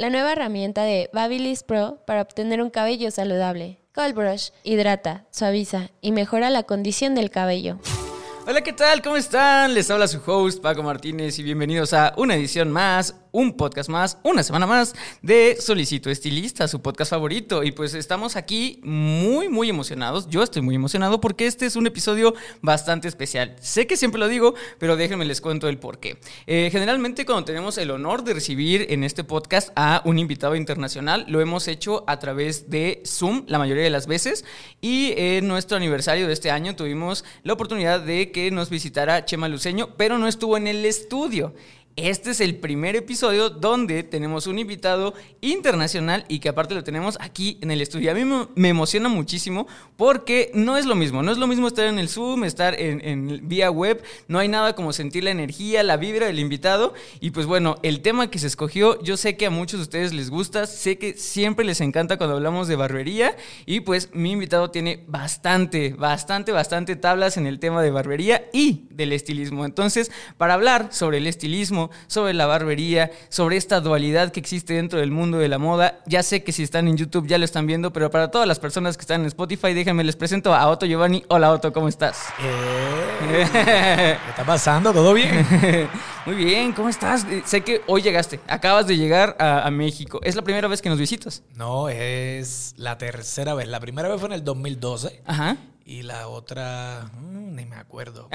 la nueva herramienta de Babyliss Pro para obtener un cabello saludable. Cold Brush hidrata, suaviza y mejora la condición del cabello. Hola, ¿qué tal? ¿Cómo están? Les habla su host Paco Martínez y bienvenidos a una edición más, un podcast más, una semana más de Solicito Estilista, su podcast favorito. Y pues estamos aquí muy, muy emocionados. Yo estoy muy emocionado porque este es un episodio bastante especial. Sé que siempre lo digo, pero déjenme les cuento el por qué. Eh, generalmente cuando tenemos el honor de recibir en este podcast a un invitado internacional, lo hemos hecho a través de Zoom la mayoría de las veces. Y en nuestro aniversario de este año tuvimos la oportunidad de que nos visitara Chema Luceño, pero no estuvo en el estudio. Este es el primer episodio donde tenemos un invitado internacional y que aparte lo tenemos aquí en el estudio. A mí me emociona muchísimo porque no es lo mismo, no es lo mismo estar en el Zoom, estar en, en, vía web, no hay nada como sentir la energía, la vibra del invitado y pues bueno, el tema que se escogió, yo sé que a muchos de ustedes les gusta, sé que siempre les encanta cuando hablamos de barbería y pues mi invitado tiene bastante, bastante, bastante tablas en el tema de barbería y del estilismo. Entonces, para hablar sobre el estilismo, sobre la barbería, sobre esta dualidad que existe dentro del mundo de la moda. Ya sé que si están en YouTube ya lo están viendo, pero para todas las personas que están en Spotify, déjenme les presento a Otto Giovanni. Hola Otto, ¿cómo estás? Eh, ¿Qué está pasando? ¿Todo bien? Muy bien, ¿cómo estás? Eh, sé que hoy llegaste, acabas de llegar a, a, México. ¿Es la primera vez que nos visitas? No, es la tercera vez. La primera vez fue en el 2012. Ajá. Y la otra, mmm, ni me acuerdo.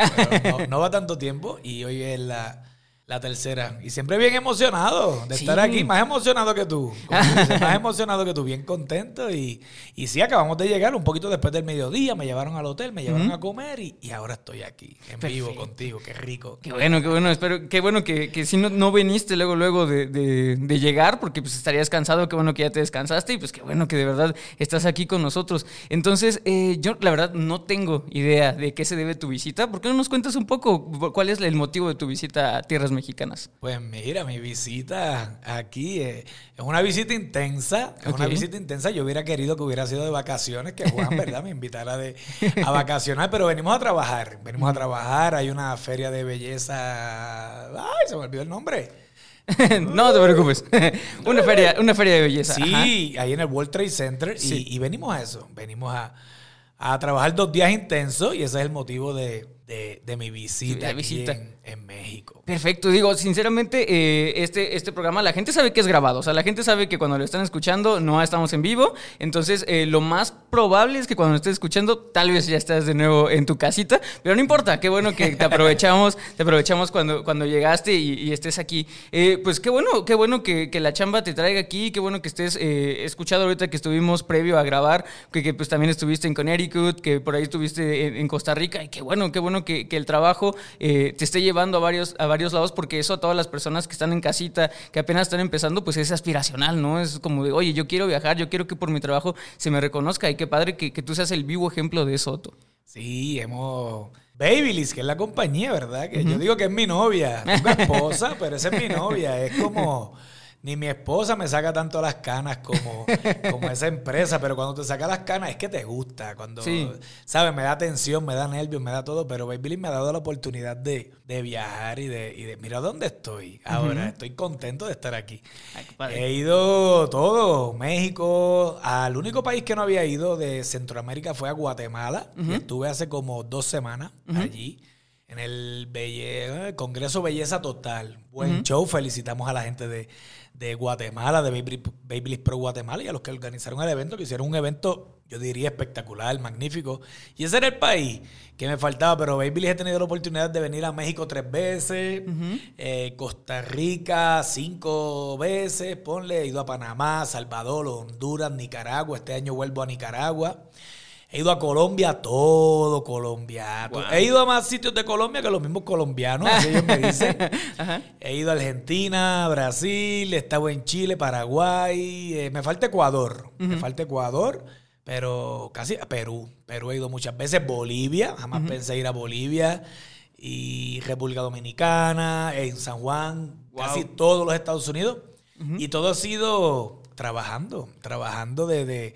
No, no va tanto tiempo y hoy es la la tercera. Y siempre bien emocionado de estar aquí. Más emocionado que tú. más emocionado que tú. Bien contento. Y, y sí, acabamos de llegar un poquito después del mediodía. Me llevaron al hotel, me llevaron a comer y, y, ahora estoy aquí, en vivo contigo. Qué rico. Qué bueno, qué bueno. Espero, qué bueno que, que si no, no viniste luego, luego de, de, de, llegar, porque pues estarías cansado. Qué bueno que ya te descansaste. Y pues qué bueno que de verdad estás aquí con nosotros. Entonces, eh, yo la verdad no tengo idea de qué se debe tu visita. ¿Por qué no nos cuentas un poco cuál es el motivo de tu visita a Tierras mexicanas? Pues mira, mi visita aquí eh, es una visita intensa, es okay. una visita intensa. Yo hubiera querido que hubiera sido de vacaciones, que Juan, ¿verdad?, me invitara de, a vacacionar, pero venimos a trabajar, venimos a trabajar. Hay una feria de belleza. ¡Ay, se me olvidó el nombre! no te preocupes. una, feria, una feria de belleza. Sí, Ajá. ahí en el World Trade Center. Sí. Y, y, venimos a eso. Venimos a, a trabajar dos días intensos y ese es el motivo de, de, de mi visita, visita. En, en, México. Perfecto, digo, sinceramente, eh, este, este programa la gente sabe que es grabado, o sea, la gente sabe que cuando lo están escuchando no estamos en vivo, entonces eh, lo más probable es que cuando lo estés escuchando tal vez ya estás de nuevo en tu casita, pero no importa, qué bueno que te aprovechamos, te aprovechamos cuando, cuando llegaste y, estés aquí. Eh, pues qué bueno, qué bueno que, que, la chamba te traiga aquí, qué bueno que estés escuchado ahorita que estuvimos previo a grabar, que, que, pues también estuviste en Connecticut, que por ahí estuviste en, Costa Rica, y qué bueno, qué bueno que, que el trabajo te esté llevando a varios, a varios lados, porque eso a todas las personas que están en casita, que apenas están empezando, pues es aspiracional, ¿no? Es como de, oye, yo quiero viajar, yo quiero que por mi trabajo se me reconozca, y qué padre que, que tú seas el vivo ejemplo de eso, Otto. Sí, hemos... Babyliss, que es la compañía, ¿verdad? Que uh -huh. yo digo que es mi novia, es mi esposa, pero esa es mi novia, es como ni mi esposa me saca tanto las canas como, como esa empresa, pero cuando te saca las canas es que te gusta, cuando, sí. ¿sabes? Me da tensión, me da nervios, me da todo, pero Babyliss me ha dado la oportunidad de, de viajar y de, y de, mira dónde estoy ahora, uh -huh. estoy contento de estar aquí. Ay, He ido todo, México, al único país que no había ido de Centroamérica fue a Guatemala, uh -huh. estuve hace como dos semanas uh -huh. allí en el Belle eh, Congreso Belleza Total. Buen show. Felicitamos a la gente de, de Guatemala, de Baby, Babyliss Pro Guatemala y a los que organizaron el evento, que hicieron un evento, yo diría, espectacular, magnífico. Y ese era el país que me faltaba, pero Babyliss he tenido la oportunidad de venir a México tres veces, uh -huh. eh, Costa Rica cinco veces, ponle, he ido a Panamá, Salvador, Honduras, Nicaragua. Este año vuelvo a Nicaragua. He ido a Colombia, todo Colombia. He ido a más sitios de Colombia que los mismos colombianos, así ellos me dicen. He ido a Argentina, Brasil, he estado en Chile, Paraguay. eh, me falta Ecuador. Me falta Ecuador, pero casi a Perú. Perú he ido muchas veces. Bolivia, jamás pensé ir a Bolivia. Y República Dominicana, en San Juan, casi todos los Estados Unidos. Y todo ha sido trabajando, trabajando de, de,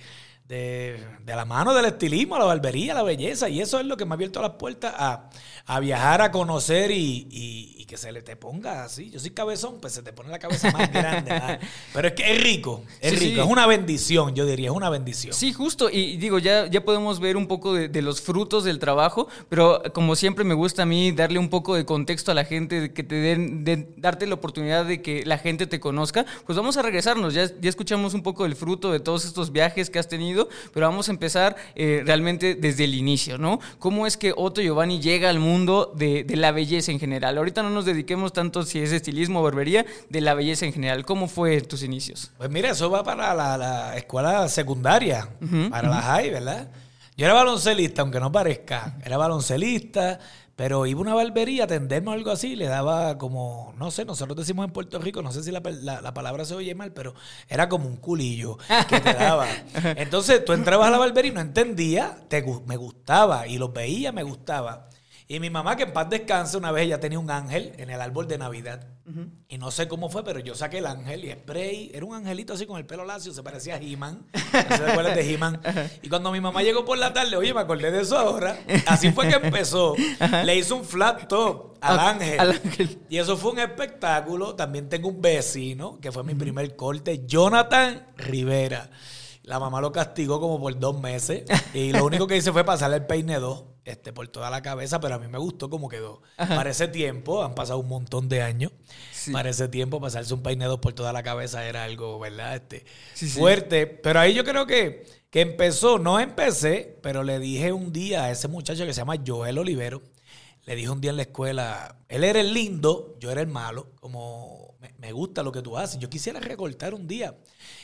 de- de la mano del estilismo, la barbería, la belleza. Y eso es lo que me ha abierto las puertas a, a viajar, a conocer y, y- y que se le te ponga así. Yo soy cabezón, pues se te pone la cabeza más grande. ¿verdad? Pero es que es rico, es Sí, rico. sí. Es una bendición, yo diría, es una bendición. Sí, justo. Y digo, ya, ya podemos ver un poco de, de los frutos del trabajo, pero como siempre me gusta a mí darle un poco de contexto a la gente, de que te den, de darte la oportunidad de que la gente te conozca. Pues vamos a regresarnos. Ya, ya escuchamos un poco del fruto de todos estos viajes que has tenido, pero vamos a empezar eh, realmente desde el inicio, ¿no? ¿Cómo es que Otto Giovanni llega al mundo de, de la belleza en general? Ahorita no nos dediquemos tanto si es estilismo o barbería, de la belleza en general. ¿Cómo fue tus inicios? Pues mira, eso va para la, la escuela secundaria, para la high, ¿verdad? Yo era baloncelista, aunque no parezca. Era baloncelista, pero iba a una barbería a atenderme o algo así, le daba como, no sé, nosotros decimos en Puerto Rico, no sé si la, la- la palabra se oye mal, pero era como un culillo que te daba. Entonces tú entrabas a la barbería y no entendía, te, me gustaba, y los veía, me gustaba. Y mi mamá, que en paz descanse, una vez ella tenía un ángel en el árbol de Navidad. Y no sé cómo fue, pero yo saqué el ángel y spray. Era un angelito así con el pelo lacio, se parecía a He-Man. No te acuerdas de He-Man. Y cuando mi mamá llegó por la tarde, oye, me acordé de eso ahora. Así fue que empezó. Le hizo un flat top al ángel. al ángel. Y eso fue un espectáculo. También tengo un vecino, que fue mi primer corte, Jonathan Rivera. La mamá lo castigó como por dos meses. Y lo único que hice fue pasarle el peine 2 este, por toda la cabeza, pero a mí me gustó como quedó. Para ese tiempo, han pasado un montón de años. Sí. Para ese tiempo, pasarse un peine 2 por toda la cabeza era algo, ¿verdad? Este, Sí, sí. fuerte. Pero ahí yo creo que, que empezó, no empecé, pero le dije un día a ese muchacho que se llama Joel Olivero, le dije un día en la escuela, él era el lindo, yo era el malo, como me, me gusta lo que tú haces, yo quisiera recortar un día.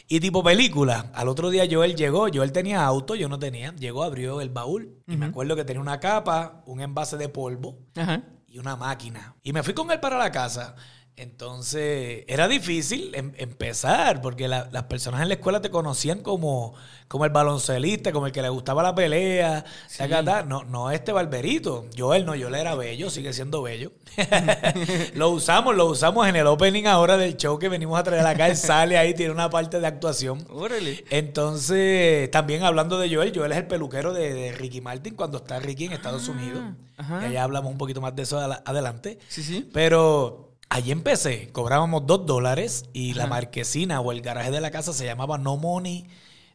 Y tipo película, al otro día Joel llegó, Joel tenía auto, yo no tenía, llegó, abrió el baúl y me acuerdo que tenía una capa, un envase de polvo Ajá. y una máquina. Y me fui con él para la casa. Entonces, era difícil em- empezar, porque la- las personas en la escuela te conocían como, como el baloncelista, como el que le gustaba la pelea. ta. No, no este barberito. Joel no, Joel era bello, sigue siendo bello. lo usamos, lo usamos en el opening ahora del show que venimos a traer acá. Él sale ahí, tiene una parte de actuación. Órale. Entonces, también hablando de Joel, Joel es el peluquero de, de Ricky Martin cuando está Ricky en Estados Unidos. ajá. Y allá hablamos un poquito más de eso adelante. Sí, sí. Pero allí empecé, cobrábamos dos dólares y la marquesina o el garaje de la casa se llamaba No Money,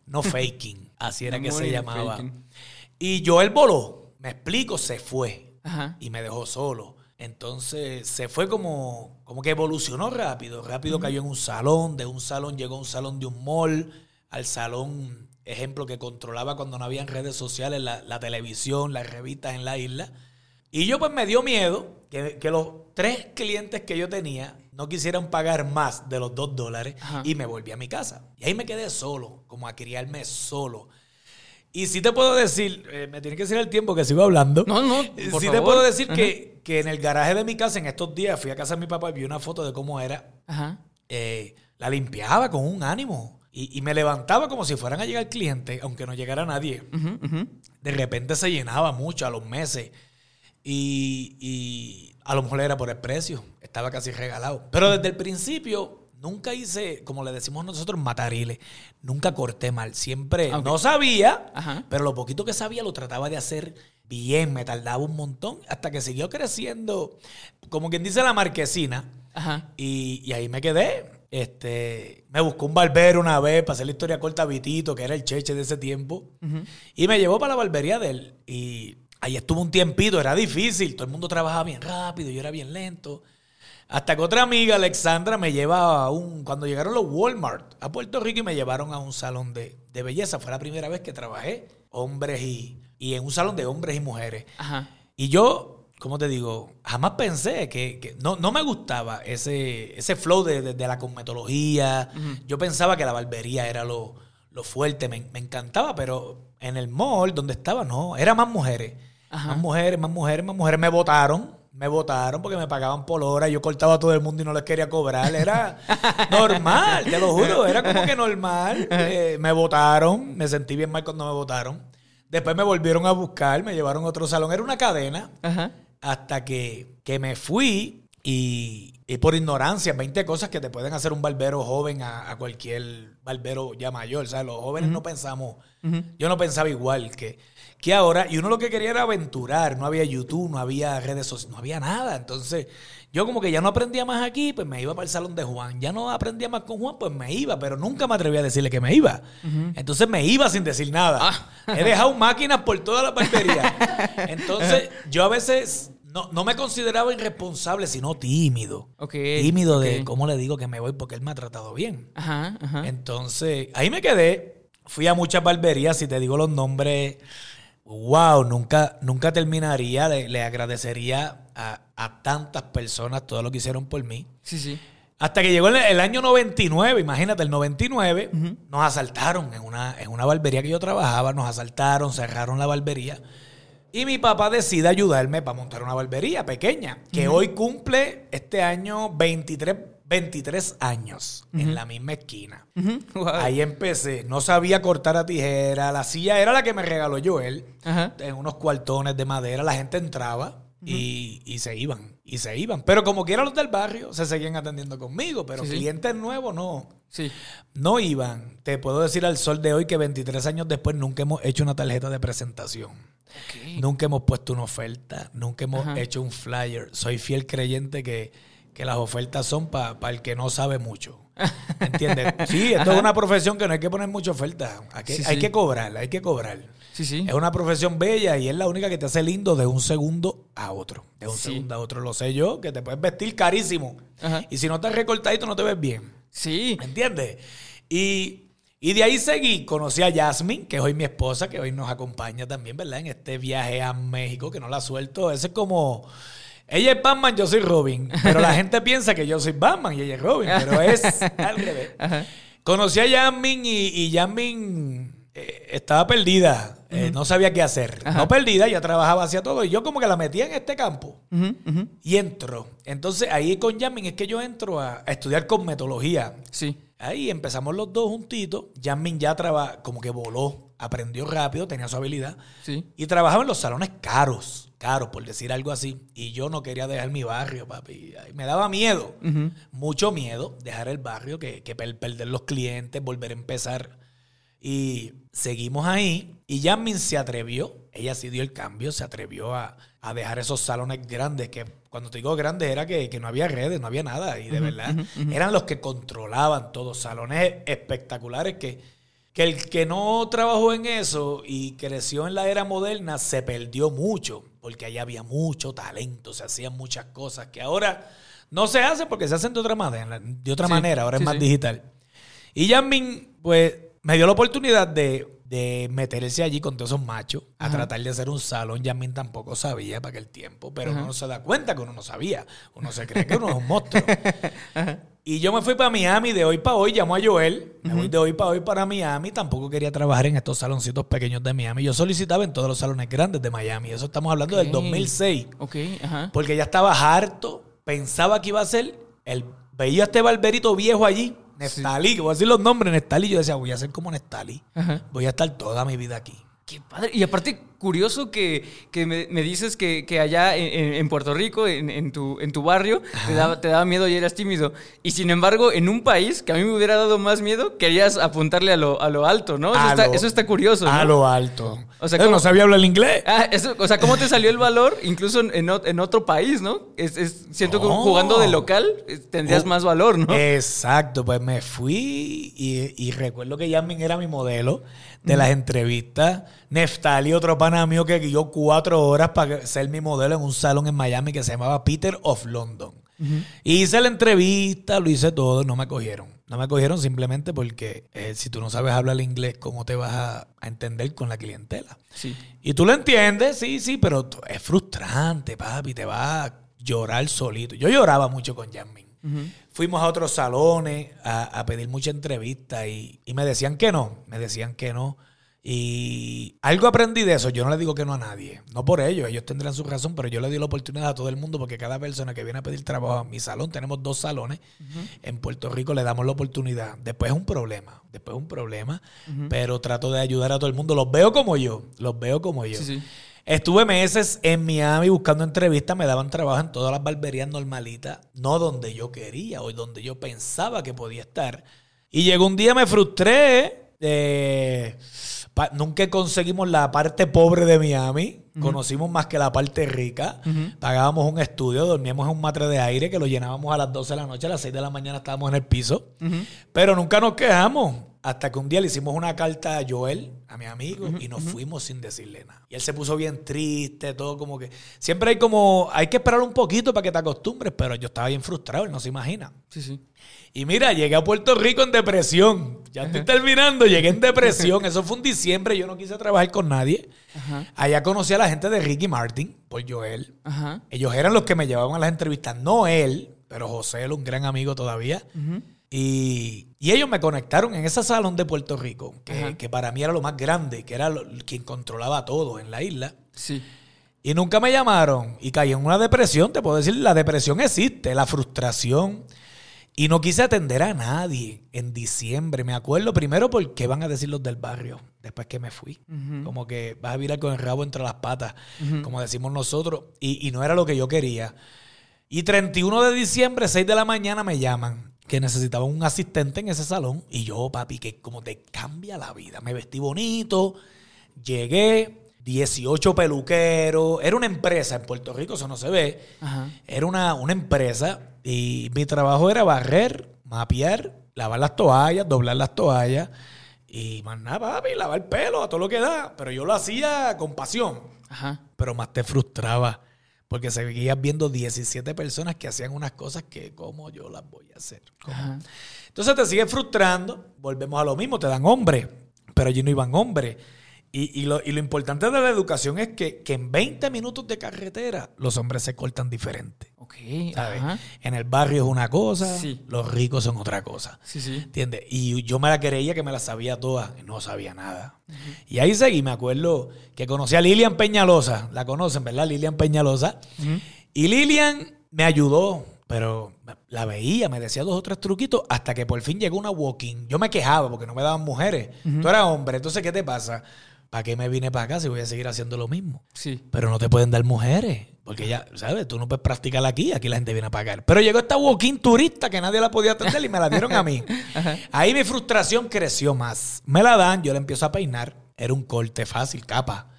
No Faking. Así era No que se llamaba. faking. Y Joel voló, me explico, se fue Ajá. y me dejó solo. Entonces se fue como, como que evolucionó rápido. Rápido cayó en un salón, de un salón llegó a un salón de un mall, al salón, ejemplo, que controlaba cuando no habían redes sociales, la, la televisión, las revistas en la isla. Y yo pues me dio miedo que, que los tres clientes que yo tenía no quisieran pagar más de los dos dólares Ajá. y me volví a mi casa. Y ahí me quedé solo, como a criarme solo. Y sí te puedo decir, eh, me tiene que decir el tiempo que sigo hablando. No, no, sí te puedo decir que, que en el garaje de mi casa, en estos días, fui a casa de mi papá y vi una foto de cómo era. Ajá. Eh, la limpiaba con un ánimo. Y, y me levantaba como si fueran a llegar clientes, aunque no llegara nadie. De repente se llenaba mucho a los meses. Y, y a lo mejor era por el precio. Estaba casi regalado. Pero desde el principio nunca hice, como le decimos nosotros, matariles. Nunca corté mal. Siempre Ok. no sabía, Ajá. pero lo poquito que sabía lo trataba de hacer bien. Me tardaba un montón hasta que siguió creciendo, como quien dice la marquesina. Ajá. Y, y ahí me quedé. Este, me buscó un barbero una vez para hacer la historia corta a Vitito, que era el cheche de ese tiempo. Y me llevó para la barbería de él. Y ahí estuvo un tiempito, era difícil. Todo el mundo trabajaba bien rápido, yo era bien lento. Hasta que otra amiga, Alexandra, me lleva a un. Cuando llegaron los Walmart a Puerto Rico y me llevaron a un salón de, de belleza. Fue la primera vez que trabajé hombres y, y en un salón de hombres y mujeres. Ajá. Y yo, como te digo, jamás pensé que, que no, no me gustaba ese, ese flow de, de- de la cosmetología. Yo pensaba que la barbería era lo, lo fuerte, me, me encantaba, pero en el mall donde estaba, no, era más mujeres. Ajá. Más mujeres, más mujeres, más mujeres. Me votaron, me votaron porque me pagaban por hora. Yo cortaba a todo el mundo y no les quería cobrar. Era normal, te lo juro, era como que normal. Eh, me votaron, me sentí bien mal cuando me votaron. Después me volvieron a buscar, me llevaron a otro salón. Era una cadena Ajá. hasta que, que me fui y, y por ignorancia, 20 cosas que te pueden hacer un barbero joven a, a cualquier barbero ya mayor. O sea, los jóvenes no pensamos, yo no pensaba igual que, que ahora. Y uno lo que quería era aventurar. No había YouTube, no había redes sociales, no había nada. Entonces, yo como que ya no aprendía más aquí, pues me iba para el salón de Juan. Ya no aprendía más con Juan, pues me iba, pero nunca me atreví a decirle que me iba. Entonces me iba sin decir nada. He dejado máquinas por toda la barbería. Entonces, yo a veces no, no me consideraba irresponsable, sino tímido. Tímido de cómo le digo que me voy porque él me ha tratado bien. Ajá, ajá. Entonces, ahí me quedé. Fui a muchas barberías, si te digo los nombres, wow, nunca, nunca terminaría. Le, le agradecería a, a tantas personas todo lo que hicieron por mí. Sí, sí. Hasta que llegó el, el año 99, imagínate, el 99, nos asaltaron en una, en una barbería que yo trabajaba, nos asaltaron, cerraron la barbería. Y mi papá decide ayudarme para montar una barbería pequeña, que hoy cumple este año 23, 23 años en la misma esquina. Wow. Ahí empecé. No sabía cortar a tijera. La silla era la que me regaló Joel. Ajá. En unos cuartones de madera. La gente entraba y, y se iban. Y se iban. Pero como quiera los del barrio, se seguían atendiendo conmigo. Pero Sí, sí. clientes nuevos no. Sí. No iban. Te puedo decir al sol de hoy que 23 años después nunca hemos hecho una tarjeta de presentación. Nunca hemos puesto una oferta. Nunca hemos hecho un flyer. Soy fiel creyente que, que las ofertas son para el que no sabe mucho. ¿Entiendes? Sí, esto es una profesión que no hay que poner mucha oferta. Hay que, Sí, hay sí. que cobrar, hay que cobrar. Sí, sí. Es una profesión bella y es la única que te hace lindo de un segundo a otro. De un Sí. segundo a otro. Lo sé yo, que te puedes vestir carísimo. Ajá. Y si no estás recortadito, no te ves bien. Sí. ¿Me entiendes? Y, y de ahí seguí. Conocí a Jasmine, que es hoy mi esposa, que hoy nos acompaña también, ¿verdad? En este viaje a México, que no la suelto. Ese es como. Ella es Batman, yo soy Robin. Pero la gente piensa que yo soy Batman y ella es Robin. Pero es al revés. Ajá. Conocí a Jasmine y, y eh, estaba perdida. Eh, No sabía qué hacer. No perdida, ya trabajaba hacia todo. Y yo como que la metía en este campo. Y entro. Entonces ahí con Jasmine es que yo entro a, a estudiar cosmetología. Sí. Ahí empezamos los dos juntitos. Jasmine ya traba, como que voló, aprendió rápido, tenía su habilidad. Sí. Y trabajaba en los salones caros, caros, por decir algo así. Y yo no quería dejar mi barrio, papi. Ay, Me daba miedo, mucho miedo, dejar el barrio, que, que per- perder los clientes, volver a empezar. Y seguimos ahí. Y Jasmine se atrevió, ella sí dio el cambio, se atrevió a, a dejar esos salones grandes, que cuando te digo grandes era que, que no había redes, no había nada. Y de verdad, eran los que controlaban todos, salones espectaculares que, que el que no trabajó en eso y creció en la era moderna se perdió mucho, porque ahí había mucho talento, se hacían muchas cosas que ahora no se hacen porque se hacen de otra manera, de otra Sí, manera ahora sí, es más sí. digital. Y Jasmine, pues, me dio la oportunidad de, de meterse allí con todos esos machos a Ajá. tratar de hacer un salón. Jasmine tampoco sabía para aquel tiempo, pero Ajá. uno se da cuenta que uno no sabía. Uno se cree que uno es un monstruo. Y yo me fui para Miami de hoy para hoy, llamó a Joel, me voy de hoy para hoy para Miami, tampoco quería trabajar en estos saloncitos pequeños de Miami. Yo solicitaba en todos los salones grandes de Miami, eso estamos hablando del Ok. 2006, Ok, ajá. porque ya estaba harto, pensaba que iba a ser, el, veía a este barberito viejo allí, Neftalí, que voy a decir los nombres, Neftalí, yo decía, voy a ser como Neftalí, voy a estar toda mi vida aquí. Qué padre. Y aparte, curioso que, que me, me dices que, que allá en, en- Puerto Rico, en, en tu, en tu barrio, te daba, te daba miedo y eras tímido. Y sin embargo, en un país que a mí me hubiera dado más miedo, querías apuntarle a lo, a lo alto, ¿no? Eso, está, lo- eso está curioso. ¿no? A lo alto. O sea, ¿cómo- no sabía hablar inglés. Ah, eso, o sea, ¿cómo te salió el valor incluso en, en ot- en otro país, no? Es, es- siento que No. jugando de local eh, tendrías Oh, más valor, ¿no? Exacto, pues me fui y, y recuerdo que Jasmine era mi modelo de las entrevistas. Neftali, otro pana mío que guió cuatro horas para ser mi modelo en un salón en Miami que se llamaba Peter of London. Hice la entrevista, lo hice todo, no me cogieron. No me cogieron simplemente porque eh, si tú no sabes hablar inglés, ¿cómo te vas a, a entender con la clientela? Sí. Y tú lo entiendes, sí, sí, pero es frustrante, papi, te vas a llorar solito. Yo lloraba mucho con Jasmine. Fuimos a otros salones a, a pedir mucha entrevista y, y me decían que no, me decían que no. Y algo aprendí de eso. Yo no le digo que no a nadie. No por ello, ellos tendrán su razón, pero yo le doy la oportunidad a todo el mundo porque cada persona que viene a pedir trabajo a mi salón, tenemos dos salones, en Puerto Rico le damos la oportunidad. Después es un problema, después es un problema, pero trato de ayudar a todo el mundo. Los veo como yo, los veo como yo. Sí, sí. Estuve meses en Miami buscando entrevistas, me daban trabajo en todas las barberías normalitas, no donde yo quería o donde yo pensaba que podía estar. Y llegó un día, me frustré. eh, pa- nunca conseguimos la parte pobre de Miami. Conocimos más que la parte rica. Pagábamos un estudio, dormíamos en un matre de aire que lo llenábamos a las 12 de la noche, a las 6 de la mañana estábamos en el piso. Pero nunca nos quejamos. Hasta que un día le hicimos una carta a Joel, a mi amigo, y nos fuimos sin decirle nada. Y él se puso bien triste, todo como que. Siempre hay como. Hay que esperar un poquito para que te acostumbres, pero yo estaba bien frustrado, él no se imagina. Sí, sí. Y mira, llegué a Puerto Rico en depresión. Ya estoy terminando, llegué en depresión. Eso fue un diciembre, yo no quise trabajar con nadie. Ajá. Allá conocí a la gente de Ricky Martin, por Joel. Ajá. Ellos eran los que me llevaban a las entrevistas, no él, pero José, él, un gran amigo todavía. y, y ellos me conectaron en ese salón de Puerto Rico, que, que para mí era lo más grande, que era lo- quien controlaba todo en la isla. Sí. Y nunca me llamaron y caí en una depresión, te puedo decir, la depresión existe, la frustración. Y no quise atender a nadie en diciembre. Me acuerdo primero por qué van a decir los del barrio después que me fui. Como que vas a virar con el rabo entre las patas, como decimos nosotros. Y, y no era lo que yo quería. Y 31 de diciembre, 6 de la mañana, me llaman que necesitaba un asistente en ese salón. Y yo, papi, que como te cambia la vida. Me vestí bonito, llegué, 18 peluqueros. Era una empresa en Puerto Rico, eso no se ve. Ajá. Era una, una empresa y mi trabajo era barrer, mapear, lavar las toallas, doblar las toallas y más nada, papi, lavar el pelo, a todo lo que da. Pero yo lo hacía con pasión Ajá. pero más te frustraba. Porque seguías viendo 17 personas que hacían unas cosas que, ¿cómo yo las voy a hacer? Entonces te sigues frustrando, volvemos a lo mismo, te dan hombres, pero allí no iban hombres. Y, y lo, y lo importante de la educación es que, que en 20 minutos de carretera los hombres se cortan diferente. Ok. ¿sabes? Ajá. En el barrio es una cosa, Sí. los ricos son otra cosa. Sí, sí. ¿Entiendes? Y yo me la creía que me la sabía toda y no sabía nada. Y ahí seguí, me acuerdo que conocí a Lilian Peñalosa. La conocen, ¿verdad? Lilian Peñalosa. Y Lilian me ayudó, pero la veía, me decía dos o tres truquitos hasta que por fin llegó una walking. Yo me quejaba porque no me daban mujeres. Tú eras hombre, entonces ¿qué te pasa? ¿Para qué me vine para acá si voy a seguir haciendo lo mismo? Sí. Pero no te pueden dar mujeres. Porque ya, ¿sabes? Tú no puedes practicar aquí, aquí la gente viene a pagar. Pero llegó esta walking turista que nadie la podía atender y me la dieron a mí. Ahí mi frustración creció más. Me la dan, yo la empiezo a peinar. Era un corte fácil, capa.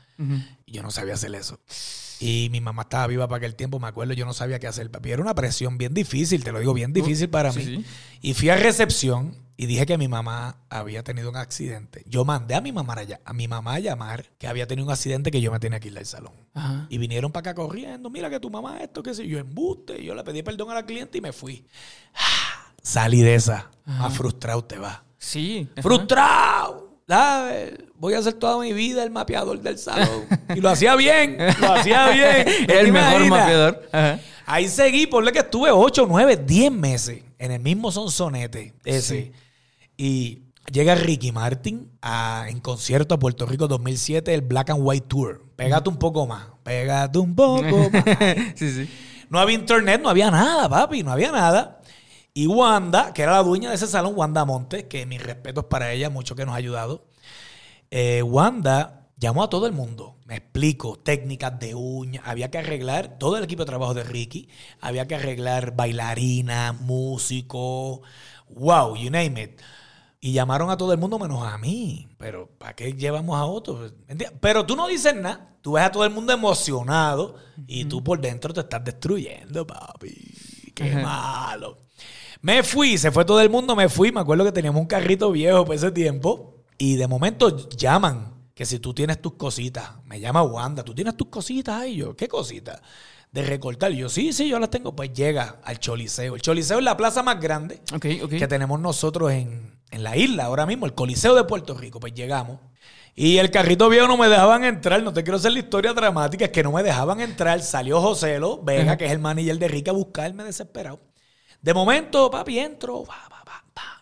Y yo no sabía hacer eso. Y mi mamá estaba viva para aquel tiempo, me acuerdo, yo no sabía qué hacer. Papi, era una presión bien difícil, te lo digo, bien difícil para sí, mí. sí. Y fui a recepción y dije que mi mamá había tenido un accidente. Yo mandé a mi mamá a, a mi mamá a llamar que había tenido un accidente que yo me tenía que ir del salón. Ajá. Y vinieron para acá corriendo, mira que tu mamá esto, que sé yo, embuste. Y yo le pedí perdón a la cliente y me fui. Salí de esa. Más frustrado te va. Sí. ajá. ¡Frustrado! ¿Sabes? Voy a hacer toda mi vida el mapeador del salón. Y lo hacía bien, lo hacía bien. ¿No te El mejor imaginas? mapeador. Ajá. Ahí seguí, ponle que estuve 8, 9, 10 meses en el mismo sonsonete ese. Y llega Ricky Martin a- en concierto a Puerto Rico 2007, el Black and White Tour. Pégate un poco más, pégate un poco más. sí, sí. No había internet, no había nada, papi, no había nada. Y Wanda, que era la dueña de ese salón, Wanda Montes, que mis respetos para ella, mucho que nos ha ayudado. Eh, Wanda llamó a todo el mundo. Me explico, técnicas de uñas. Había que arreglar todo el equipo de trabajo de Ricky. Había que arreglar bailarinas, músicos. Wow, you name it. Y llamaron a todo el mundo menos a mí. Pero ¿para qué llevamos a otros? Pero tú no dices nada. Tú ves a todo el mundo emocionado y tú por dentro te estás destruyendo, papi. Qué malo. Me fui, se fue todo el mundo, me fui. Me acuerdo que teníamos un carrito viejo por ese tiempo. Y de momento llaman que si tú tienes tus cositas, me llama Wanda, tú tienes tus cositas. Y yo, ¿qué cositas? De recortar. Y yo, sí, sí, yo las tengo. Pues llega al Choliseo. El Choliseo es la plaza más grande que tenemos nosotros en, en la isla ahora mismo, el Coliseo de Puerto Rico. Pues llegamos. Y el carrito viejo no me dejaban entrar. No te quiero hacer la historia dramática, es que no me dejaban entrar. Salió Joselo Vega, que es el manager de Rica, a buscarme desesperado. De momento, papi, entro, pa,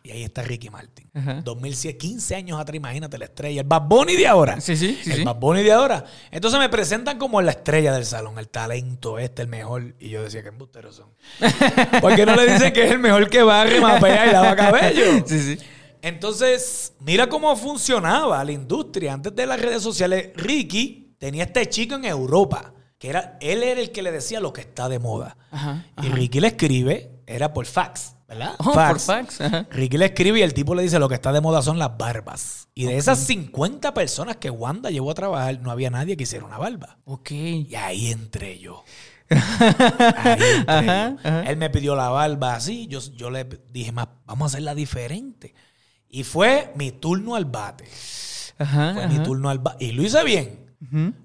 y ahí está Ricky Martin. Ajá. 2007, 15 años atrás, imagínate la estrella. El Bad Bunny de ahora. Sí, sí, sí, El sí. Bad Bunny de ahora. Entonces me presentan como la estrella del salón, el talento este, el mejor. Y yo decía que embusteros son. ¿Por qué no le dicen que es el mejor que barre, mapea y lava cabello? Sí, sí. Entonces, mira cómo funcionaba la industria. Antes de las redes sociales, Ricky tenía este chico en Europa, que era, él era el que le decía lo que está de moda. Ajá, Y Ricky le escribe, era por fax, ¿verdad? Oh, por fax, ajá. Ricky le escribe y el tipo le dice lo que está de moda son las barbas. Y de esas 50 personas que Wanda llevó a trabajar, no había nadie que hiciera una barba. Ok. Y ahí entré yo. Ahí entré Ajá, yo. ajá. Él me pidió la barba así. Yo, yo le dije, más, vamos a hacerla diferente. Y fue mi turno al bate. Ajá. Fue mi turno al bate. Y lo hice bien.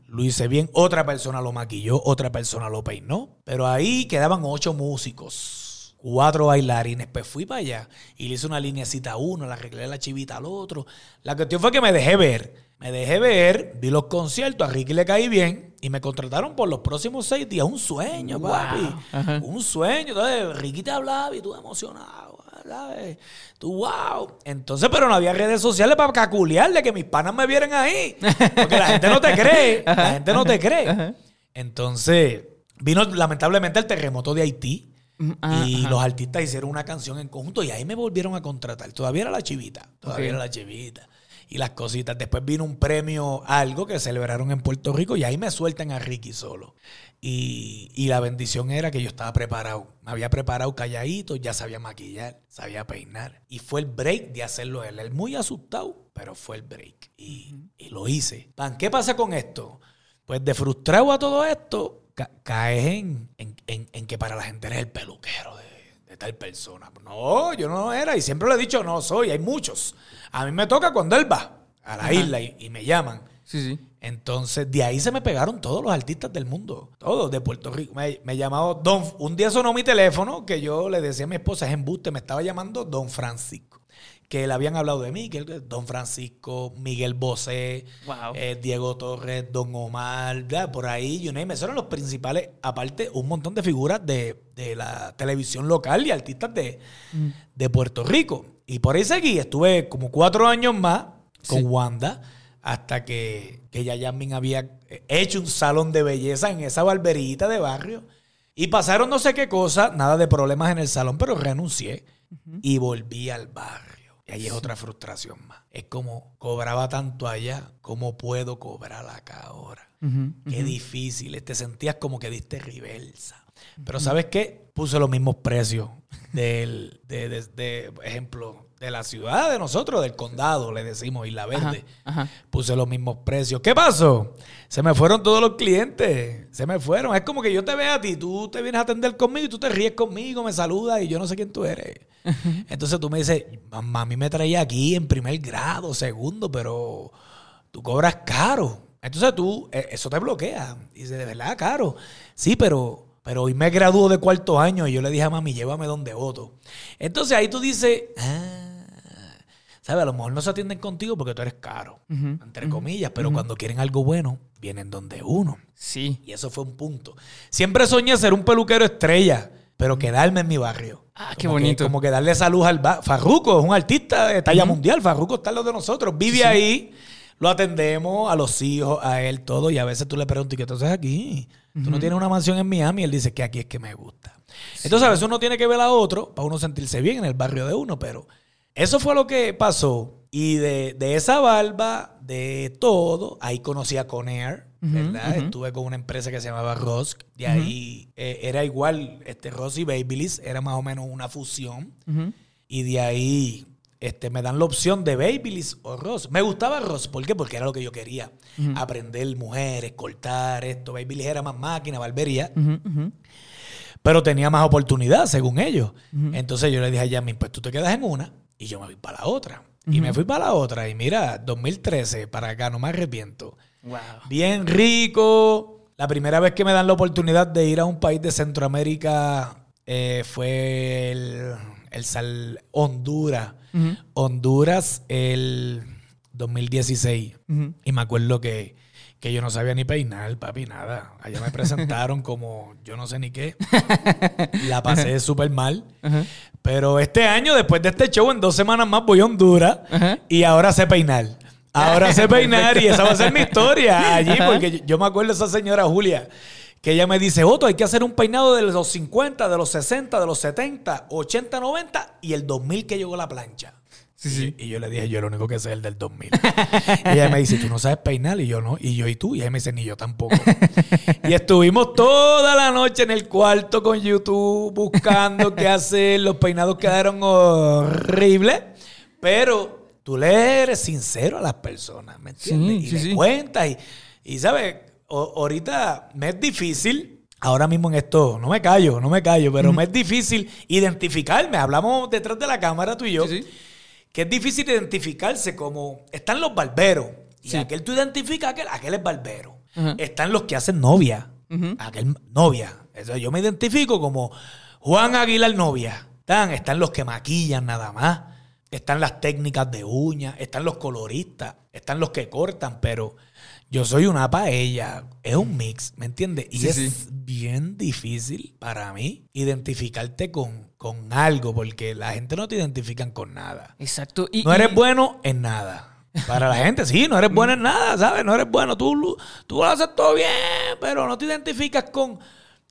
Lo hice bien. Otra persona lo maquilló, otra persona lo peinó. Pero ahí quedaban ocho músicos, cuatro bailarines. Pues fui para allá y le hice una linecita a uno, le arreglé la chivita al otro. La cuestión fue que me dejé ver. Me dejé ver, vi los conciertos, a Ricky le caí bien y me contrataron por los próximos seis días. Un sueño, papi. Ajá. Un sueño. Entonces, Ricky te hablaba y tú emocionado. ¿sabes? Tú, wow. Entonces, pero no había redes sociales para caculearle que mis panas me vieran ahí. Porque la gente no te cree. La gente no te cree. Entonces, vino lamentablemente el terremoto de Haití. Ah, y ajá. los artistas hicieron una canción en conjunto y ahí me volvieron a contratar. Todavía era la chivita. Todavía era la chivita. Y las cositas. Después vino un premio, algo que celebraron en Puerto Rico y ahí me sueltan a Ricky solo. Y, y la bendición era que yo estaba preparado. Me había preparado calladito, ya sabía maquillar, sabía peinar. Y fue el break de hacerlo él. Él muy asustado, pero fue el break. Y, y lo hice. Pan, ¿Qué pasa con esto? Pues de frustrado a todo esto, caes en, en- en- en que para la gente eres el peluquero de, de tal persona. No, yo no era. Y siempre le he dicho, no soy. Hay muchos. A mí me toca cuando él va a la isla y, y me llaman. Sí, sí. Entonces, de ahí se me pegaron todos los artistas del mundo. Todos de Puerto Rico. Me, me llamaba Don... Un día sonó mi teléfono que yo le decía a mi esposa, es embuste, me estaba llamando Don Francisco. Que le habían hablado de mí, que Don Francisco, Miguel Bosé, Wow. eh, Diego Torres, Don Omar, ya, por ahí, you name it. Esos eran los principales. Aparte, un montón de figuras de, de la televisión local y artistas de, de Puerto Rico. Y por ahí seguí. Estuve como cuatro años más con Sí. Wanda hasta que, que ya Yasmin había hecho un salón de belleza en esa barberita de barrio. Y pasaron no sé qué cosa, nada de problemas en el salón, pero renuncié y volví al barrio. Y ahí es otra frustración más. Es como cobraba tanto allá, ¿cómo puedo cobrar acá ahora? Qué difícil. Te sentías como que diste reversa. Pero ¿sabes qué? Puse los mismos precios del, de, de- de, ejemplo, de la ciudad de nosotros, del condado, le decimos, Isla Verde. Ajá, ajá. Puse los mismos precios. ¿Qué pasó? Se me fueron todos los clientes. Se me fueron. Es como que yo te veo a ti, tú te vienes a atender conmigo y tú te ríes conmigo, me saludas y yo no sé quién tú eres. Entonces tú me dices, mamá, a mí me traía aquí en primer grado, segundo, pero tú cobras caro. Entonces tú, eh, eso te bloquea. Y dices, de verdad, caro. Sí, pero, pero hoy me graduó de cuarto año y yo le dije a mami, llévame donde voto. Entonces ahí tú dices, ah, ¿sabes? A lo mejor no se atienden contigo porque tú eres caro, entre comillas, pero cuando quieren algo bueno, vienen donde uno. Sí. Y eso fue un punto. Siempre soñé ser un peluquero estrella, pero quedarme en mi barrio. Ah, qué Como que- bonito. como que darle salud al barrio. Farruco es un artista de talla mundial. Farruco está en lo de nosotros. Vive ahí, lo atendemos a los hijos, a él, todo. Y a veces tú le preguntas, ¿y qué haces aquí? Tú no tienes una mansión en Miami. Y él dice que aquí es que me gusta. Entonces a veces uno tiene que ver a otro para uno sentirse bien en el barrio de uno, pero eso fue lo que pasó. Y de, de esa barba, de todo, ahí conocí a Conair, ¿verdad? Estuve con una empresa que se llamaba Rosk. De ahí eh, era igual, este Ross y Babyliss, era más o menos una fusión. Y de ahí este, me dan la opción de Babyliss o Ross. Me gustaba Ross, ¿por qué? Porque era lo que yo quería. Aprender mujeres, cortar esto. Babyliss era más máquina, barbería. Pero tenía más oportunidad, según ellos. Entonces yo le dije a Yasmin, pues tú te quedas en una y yo me voy para la otra. Y me fui para la otra. Y mira, 2013, para acá, no me arrepiento. Wow. Bien rico. La primera vez que me dan la oportunidad de ir a un país de Centroamérica eh, fue el, el Sal- Honduras. Honduras el 2016. Ujú. Y me acuerdo que, que yo no sabía ni peinar, papi, nada. Allá me presentaron como yo no sé ni qué. La pasé súper mal. Ajá. Pero este año, después de este show, en dos semanas más voy a Honduras Ajá. y ahora sé peinar. Ahora sé peinar y esa va a ser mi historia allí, Ajá. porque yo, yo me acuerdo de esa señora Julia, que ella me dice, Otto, hay que hacer un peinado de los 50, de los 60, de los 70, 80, 90 y el 2000 que llegó la plancha. Sí, sí. Y yo le dije, yo lo único que sé es el del 2000. y ella me dice, ¿tú no sabes peinar? Y yo no. Y yo, ¿y tú? Y ella me dice, ni yo tampoco. y estuvimos toda la noche en el cuarto con YouTube buscando qué hacer. Los peinados quedaron horribles. Pero tú le eres sincero a las personas, ¿me entiendes? Sí, y le cuentas. Y, y ¿sabes? O- ahorita me es difícil. Ahora mismo en esto, no me callo, no me callo, pero me es difícil identificarme. Hablamos detrás de la cámara tú y yo Sí, sí. Que es difícil identificarse como están los barberos. Y Sí. aquel tú identificas aquel, aquel es barbero. Están los que hacen novia. Aquel novia. Eso yo me identifico como Juan Aguilar novia. Están, están los que maquillan nada más. Están las técnicas de uñas. Están los coloristas. Están los que cortan. Pero yo soy una paella. Es un mix, ¿me entiendes? Y Sí, es sí. bien difícil para mí identificarte con, con algo. Porque la gente no te identifican con nada. Exacto. Y, No eres y- bueno en nada. Para la gente, sí, no eres bueno en nada, ¿sabes? No eres bueno. Tú, lo- tú lo haces todo bien, pero no te identificas con,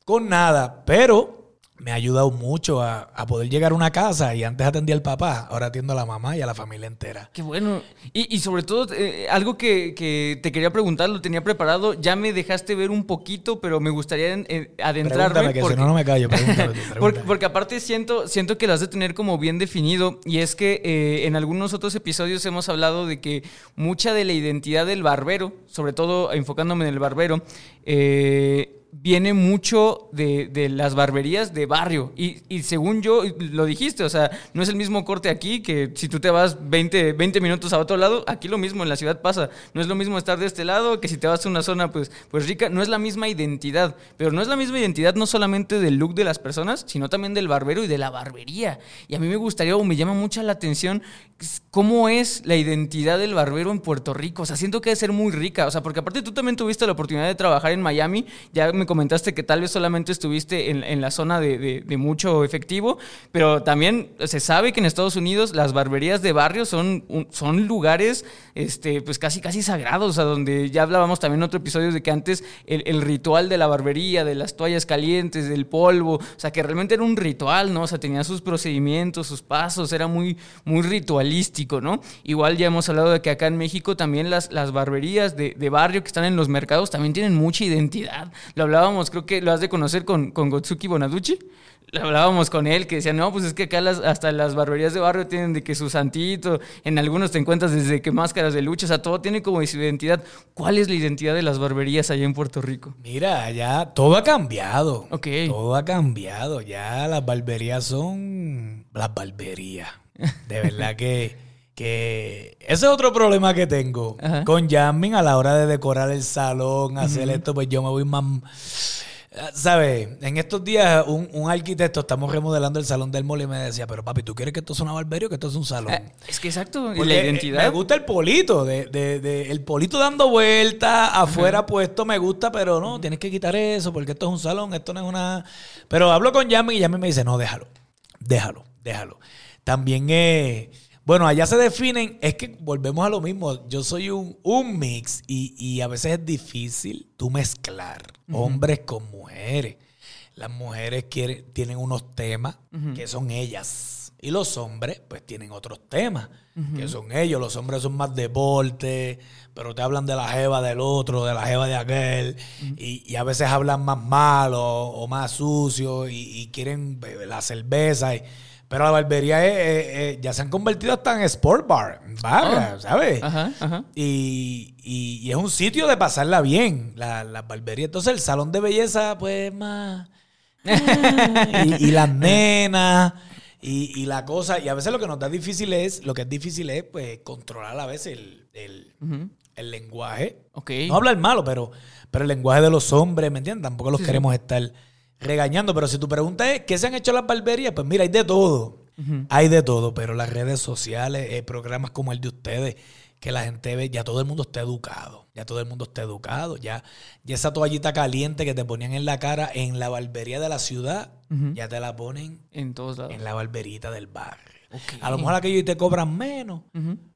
con nada. Pero me ha ayudado mucho a, a poder llegar a una casa y antes atendía al papá, ahora atiendo a la mamá y a la familia entera. Qué bueno. Y, y sobre todo, eh, algo que, que te quería preguntar, lo tenía preparado. Ya me dejaste ver un poquito, pero me gustaría en adentrarme. Que porque- si no, no me callo. Pregúntame Porque, porque aparte siento, siento que lo has de tener como bien definido y es que eh, en algunos otros episodios hemos hablado de que mucha de la identidad del barbero, sobre todo enfocándome en el barbero, eh, viene mucho de, de las barberías de barrio. Y, y según yo, lo dijiste, o sea, no es el mismo corte aquí que si tú te vas 20, 20 minutos a otro lado, aquí lo mismo en la ciudad pasa. No es lo mismo estar de este lado que si te vas a una zona pues, pues rica, no es la misma identidad. Pero no es la misma identidad no solamente del look de las personas, sino también del barbero y de la barbería. Y a mí me gustaría o me llama mucha la atención cómo es la identidad del barbero en Puerto Rico. O sea, siento que debe ser muy rica. O sea, porque aparte tú también tuviste la oportunidad de trabajar en Miami. Ya me comentaste que tal vez solamente estuviste en, en la zona de, de- de mucho efectivo, pero también se sabe que en Estados Unidos las barberías de barrio son, un- son lugares este, pues casi, casi sagrados, o sea, donde ya hablábamos también en otro episodio de que antes el, el ritual de la barbería, de las toallas calientes, del polvo, o sea, que realmente era un ritual, ¿no? O sea, tenía sus procedimientos, sus pasos, era muy, muy ritualístico, ¿no? Igual ya hemos hablado de que acá en México también las, las barberías de, de barrio que están en los mercados también tienen mucha identidad. Lo hablábamos, creo que lo has de conocer con, con Gotsuki Bonaducci. Lo hablábamos con él, que decía, no, pues es que acá las, hasta las barberías de barrio tienen de que su santito, en algunos te encuentras desde que máscaras de lucha, o sea, todo tiene como su identidad. ¿Cuál es la identidad de las barberías allá en Puerto Rico? Mira, ya todo ha cambiado. Ok. Todo ha cambiado. Ya las barberías son las barberías. De verdad que, que ese es otro problema que tengo Ajá. con Jasmine a la hora de decorar el salón, hacer esto, pues yo me voy más... ¿Sabes? En estos días un, un arquitecto, estamos remodelando el salón del mall y me decía, pero papi, ¿tú quieres que esto sea una barbería o que esto es un salón? Eh, es que exacto, Porque, la eh, identidad. Me gusta el polito, de, de- de- el polito dando vueltas, afuera puesto me gusta, pero no, tienes que quitar eso porque esto es un salón, esto no es una... Pero hablo con Yami y Yami me dice, no, déjalo, déjalo, déjalo. También, eh, bueno, allá se definen, es que volvemos a lo mismo, yo soy un, un mix y, y a veces es difícil tú mezclar hombres con mujeres. Las mujeres quieren, tienen unos temas que son ellas. Y los hombres, pues, tienen otros temas que son ellos. Los hombres son más deporte, pero te hablan de la jeva del otro, de la jeva de aquel. y, y a veces hablan más malo o más sucio y, y quieren beber la cerveza. y- pero la barbería es- es- es- ya se han convertido hasta en sport bar, barra, ¿sabes? Ajá, ajá. Y, y- y es un sitio de pasarla bien, la, la barbería. Entonces el salón de belleza, pues más... y, y las nenas y, y la cosa. Y a veces lo que nos da difícil es, lo que es difícil es, pues, controlar a veces el, el- el lenguaje. Ok. No hablar malo, pero, pero el lenguaje de los hombres, ¿me entiendes? Tampoco los Sí, sí. queremos estar regañando. Pero si tu pregunta es, ¿qué se han hecho las barberías? Pues mira, hay de todo. Hay de todo, pero las redes sociales, eh, programas como el de ustedes, que la gente ve, ya todo el mundo está educado, ya todo el mundo está educado, ya, ya esa toallita caliente que te ponían en la cara en la barbería de la ciudad, ya te la ponen En todos lados. en la barberita del barrio. A lo mejor aquello te cobran menos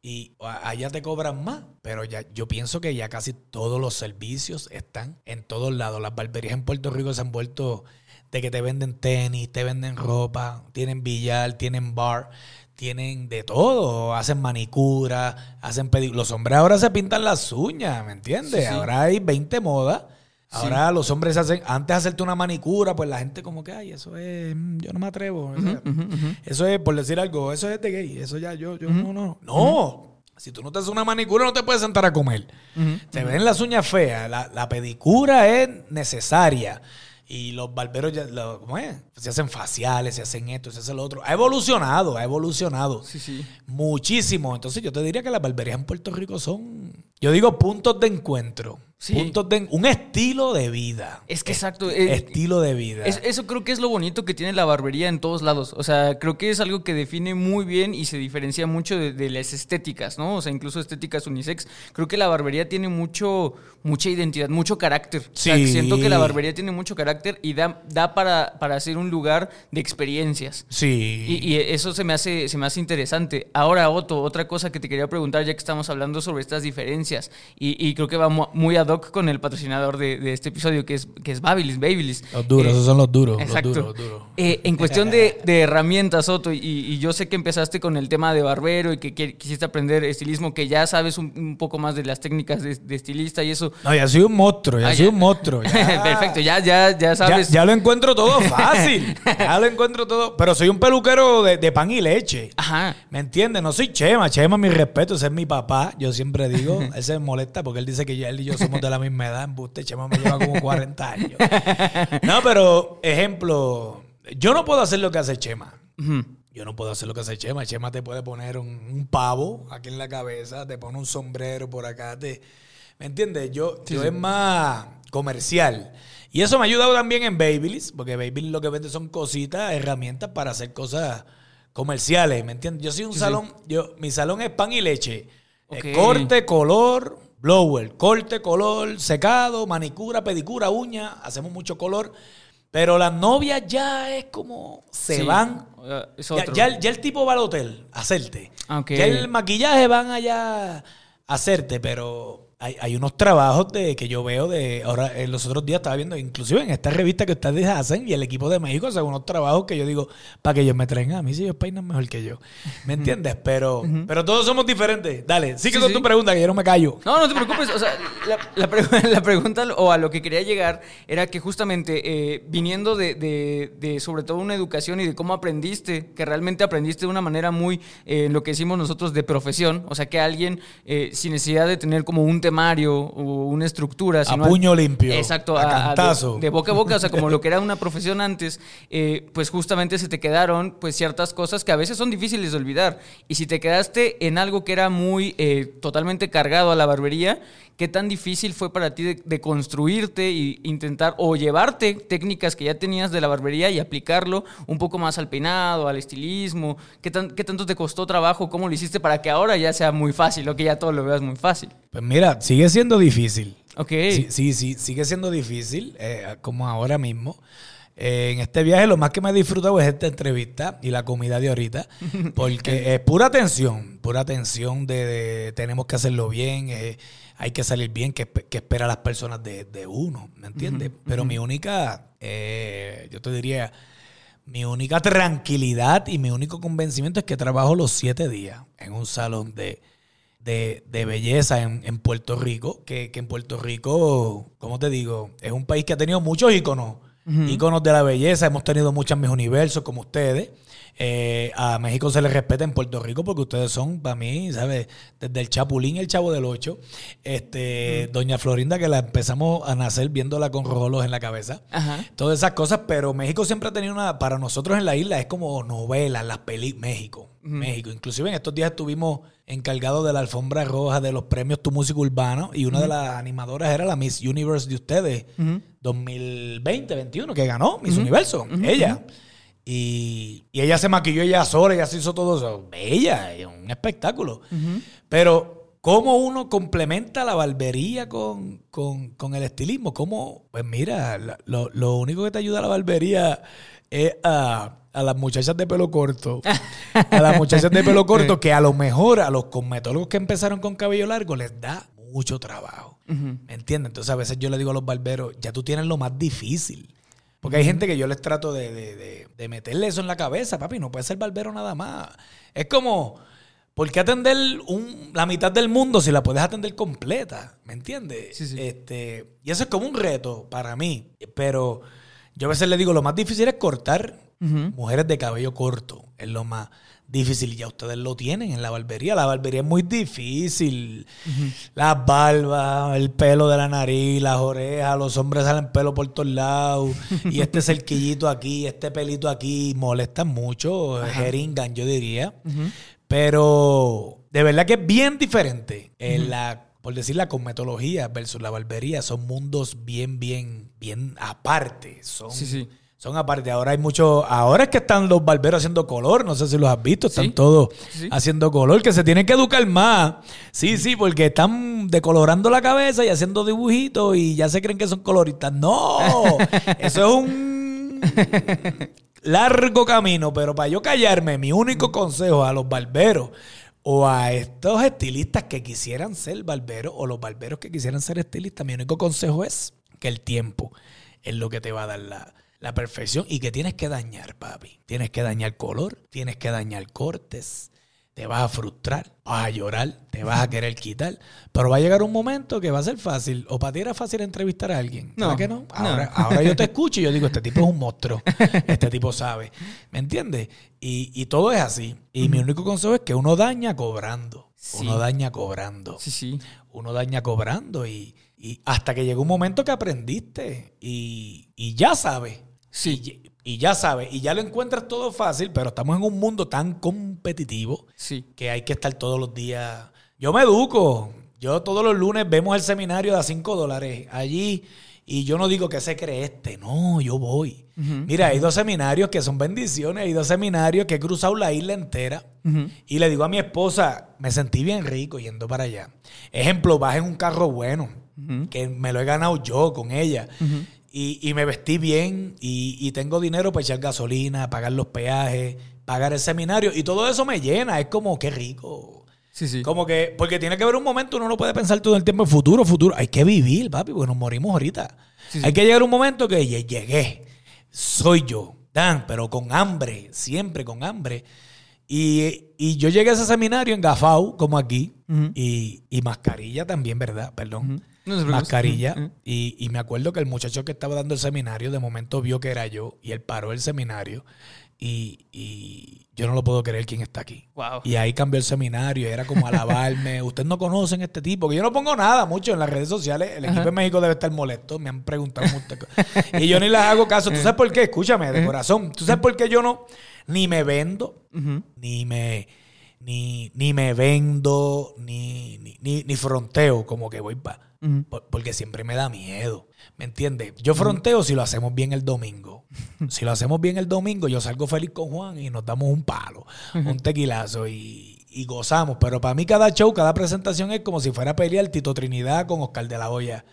y allá te cobran más, pero ya yo pienso que ya casi todos los servicios están en todos lados. Las barberías en Puerto Rico se han vuelto de que te venden tenis, te venden ropa, tienen billar, tienen bar, tienen de todo, hacen manicura, hacen pedi- Los hombres ahora se pintan las uñas, ¿me entiendes? Sí, sí. Ahora hay 20 modas. Ahora los hombres hacen, antes de hacerte una manicura, pues la gente como que, ay, eso es, mm, yo no me atrevo. O sea, Eso es, por decir algo, eso es de gay. Eso ya, yo, yo, no, no. No. Si tú no te haces una manicura, no te puedes sentar a comer. Te ven las uñas feas. La, la pedicura es necesaria. Y los barberos ya, lo- ¿cómo es? Se hacen faciales, se hacen esto, se hace lo otro. Ha evolucionado, ha evolucionado. Sí, sí. Muchísimo. Entonces yo te diría que las barberías en Puerto Rico son, yo digo, puntos de encuentro. Sí. Puntos de, un estilo de vida. Es que exacto. eh, estilo de vida. Es- eso creo que es lo bonito que tiene la barbería en todos lados. O sea, creo que es algo que define muy bien y se diferencia mucho de, de las estéticas, ¿no? O sea, incluso estéticas unisex. Creo que la barbería tiene mucho, mucha identidad, mucho carácter. O sea, Sí. siento que la barbería tiene mucho carácter y da, da para, para ser un lugar de experiencias. sí. Y, y eso se me hace se me hace interesante. Ahora, Otto, otra cosa que te quería preguntar, ya que estamos hablando sobre estas diferencias, y, y creo que va mu- muy ad con el patrocinador de, de este episodio, que es, que es Babyliss, Babyliss. Los duros, Eh, esos son los duros. Exacto. Los duros, los duros. Eh, en cuestión de, de herramientas, Otto, y, y yo sé que empezaste con el tema de barbero y que, qui- quisiste aprender estilismo, que ya sabes un, un poco más de las técnicas de, de estilista y eso. No, ya soy un monstruo, ya Ah, soy ya. un monstruo. ya. Perfecto, ya, ya, ya Ya, sabes. ya lo encuentro todo fácil. ya lo encuentro todo. Pero soy un peluquero de, de pan y leche. Ajá. ¿Me entiendes? No soy Chema. Chema, mi respeto, ese es mi papá. Yo siempre digo, él se molesta porque él dice que ya él y yo somos de la misma edad. Embuste, Chema me lleva como 40 años. No, pero, ejemplo, yo no puedo hacer lo que hace Chema. Yo no puedo hacer lo que hace Chema. Chema te puede poner un, un pavo aquí en la cabeza, te pone un sombrero por acá. Te, ¿Me entiendes? Yo, yo es más comercial. Y eso me ha ayudado también en Babyliss, porque Babyliss lo que vende son cositas, herramientas para hacer cosas comerciales. ¿Me entiendes? Yo soy un salón, yo, mi salón es pan y leche. Eh, Ok. corte, color, blower. Corte, color, secado, manicura, pedicura, uña. Hacemos mucho color. Pero las novias ya es como se Sí. van Es ya, otro. ya el, ya el tipo va al hotel a hacerte. Ah, ok. Ya el maquillaje van allá a hacerte, pero hay, hay unos trabajos de que yo veo de ahora en los otros días estaba viendo inclusive en esta revista que ustedes hacen y el equipo de México hace unos trabajos que yo digo para que ellos me traen a mí si ellos peinan mejor que yo ¿me entiendes? pero pero todos somos diferentes dale Sí, con sí. tu pregunta que yo no me callo No, no te preocupes. O sea, la, la la pregunta o a lo que quería llegar era que justamente eh, viniendo de, de- de sobre todo una educación y de cómo aprendiste, que realmente aprendiste de una manera muy, eh, lo que decimos nosotros, de profesión. O sea, que alguien eh, sin necesidad de tener como un temario o una estructura. A sino al- puño limpio, Exacto. a de- cantazo. De, boca a boca, o sea, como lo que era una profesión antes, eh, pues justamente se te quedaron pues ciertas cosas que a veces son difíciles de olvidar. Y si te quedaste en algo que era muy eh, totalmente cargado a la barbería, ¿qué tan difícil fue para ti de, de construirte e intentar o llevarte técnicas que ya tenías de la barbería y aplicarlo un poco más al peinado, al estilismo? ¿Qué, tan, qué tanto te costó trabajo? ¿Cómo lo hiciste para que ahora ya sea muy fácil o que ya todo lo veas muy fácil? pues mira sigue siendo difícil Ok. Sí, sí, sí, sigue siendo difícil, eh, como ahora mismo. Eh, en este viaje lo más que me he disfrutado es esta entrevista y la comida de ahorita, porque es pura tensión, pura tensión de, de tenemos que hacerlo bien, eh, hay que salir bien, que, que espera las personas de, de uno, ¿me entiendes? Pero mi única, eh, yo te diría, mi única tranquilidad y mi único convencimiento es que trabajo los siete días en un salón de, de, de belleza en, en Puerto Rico, que, que en Puerto Rico, ¿cómo te digo? Es un país que ha tenido muchos íconos, íconos de la belleza, hemos tenido muchos mis universos como ustedes. Eh, a México se les respeta en Puerto Rico porque ustedes son, para mí, ¿sabes? Desde el Chapulín, el Chavo del Ocho, este, Doña Florinda, que la empezamos a nacer viéndola con rojolos en la cabeza. Ajá. Todas esas cosas, pero México siempre ha tenido una, para nosotros en la isla es como novelas, las peli México, México. Inclusive en estos días estuvimos encargados de la alfombra roja de los premios Tu Música Urbana y una de las animadoras era la Miss Universe de ustedes, 2020-21, que ganó Miss Universo, ella. Y, y ella se maquilló ella sola, ella se hizo todo eso. Bella, un espectáculo. Pero ¿Cómo uno complementa la barbería con, con, con el estilismo? ¿Cómo? Pues mira, lo, lo único que te ayuda a la barbería es a, a las muchachas de pelo corto. A las muchachas de pelo corto que a lo mejor a los cosmetólogos que empezaron con cabello largo les da mucho trabajo. ¿Me entiendes? Entonces a veces yo le digo a los barberos, ya tú tienes lo más difícil. Porque hay gente que yo les trato de, de- de- de meterle eso en la cabeza, papi, no puedes ser barbero nada más. Es como, ¿por qué atender un- la mitad del mundo si la puedes atender completa? ¿Me entiendes? Sí, sí. Este, y eso es como un reto para mí. Pero yo a veces le digo, lo más difícil es cortar mujeres de cabello corto. Es lo más difícil. Ya ustedes lo tienen en la barbería. La barbería es muy difícil. Las barbas, el pelo de la nariz, las orejas, los hombres salen pelo por todos lados. y este cerquillito aquí, este pelito aquí, molestan mucho, jeringan, yo diría. Pero de verdad que es bien diferente. En la, por decir la cosmetología versus la barbería, son mundos bien, bien, bien aparte. Son, Sí, sí. Son aparte. Ahora hay mucho. Ahora es que están los barberos haciendo color. No sé si los has visto. Están Sí. todos Sí, haciendo color. Que se tienen que educar más. Sí, sí, porque están decolorando la cabeza y haciendo dibujitos y ya se creen que son coloristas. No. Eso es un largo camino. Pero para yo callarme, mi único consejo a los barberos. O a estos estilistas que quisieran ser barberos o los barberos que quisieran ser estilistas, mi único consejo es que el tiempo es lo que te va a dar la, la perfección y que tienes que dañar, papi. Tienes que dañar color, tienes que dañar cortes, te vas a frustrar, vas a llorar, te vas a querer quitar, pero va a llegar un momento que va a ser fácil. O para ti era fácil entrevistar a alguien. ¿Verdad No, que no? no. Ahora, ahora yo te escucho y yo digo, este tipo es un monstruo, este tipo sabe. ¿Me entiendes? Y, y todo es así. Y mi único consejo es que uno daña cobrando. Sí. Uno daña cobrando Sí, sí. uno daña cobrando y, y hasta que llegó un momento que aprendiste y, y ya sabes. Sí. Y, y ya sabes. Y ya lo encuentras todo fácil, pero estamos en un mundo tan competitivo Sí. que hay que estar todos los días. Yo me educo. Yo todos los lunes vemos el seminario de a 5 dólares allí y yo no digo que se cree este. No, yo voy. Mira, hay dos seminarios que son bendiciones. Hay dos seminarios que he cruzado la isla entera. Y le digo a mi esposa, me sentí bien rico yendo para allá. Ejemplo, vas en un carro bueno, que me lo he ganado yo con ella. Y, y me vestí bien y, y tengo dinero para echar gasolina, pagar los peajes, pagar el seminario. Y todo eso me llena. Es como, qué rico. Sí, sí. Como que, porque tiene que haber un momento, uno no puede pensar todo el tiempo en futuro, futuro. Hay que vivir, papi, porque nos morimos ahorita. Sí. Hay que llegar a un momento que lle- llegué. Soy yo, Dan, pero con hambre, siempre con hambre. Y, y yo llegué a ese seminario en Gafau, como aquí, y, y mascarilla también, ¿verdad? Perdón. Preocupe. mascarilla. Ujú. Y, y me acuerdo que el muchacho que estaba dando el seminario, de momento vio que era yo, y él paró el seminario. Y, y yo no lo puedo creer quién está aquí. Wow. Y ahí cambió el seminario, era como alabarme. Ustedes no conocen a este tipo, que yo no pongo nada mucho en las redes sociales. El equipo de México debe estar molesto, me han preguntado muchas cosas. Y yo ni les hago caso. ¿Tú sabes por qué? Escúchame, de corazón. ¿Tú sabes por qué yo no ni me vendo, ni me ni, ni me vendo, ni, ni, ni, ni fronteo, como que voy para. Porque siempre me da miedo. ¿Me entiendes? Yo fronteo si lo hacemos bien el domingo. Si lo hacemos bien el domingo, yo salgo feliz con Juan y nos damos un palo, un tequilazo y, y gozamos. Pero para mí cada show, cada presentación es como si fuera a pelear Tito Trinidad con Oscar de la Hoya.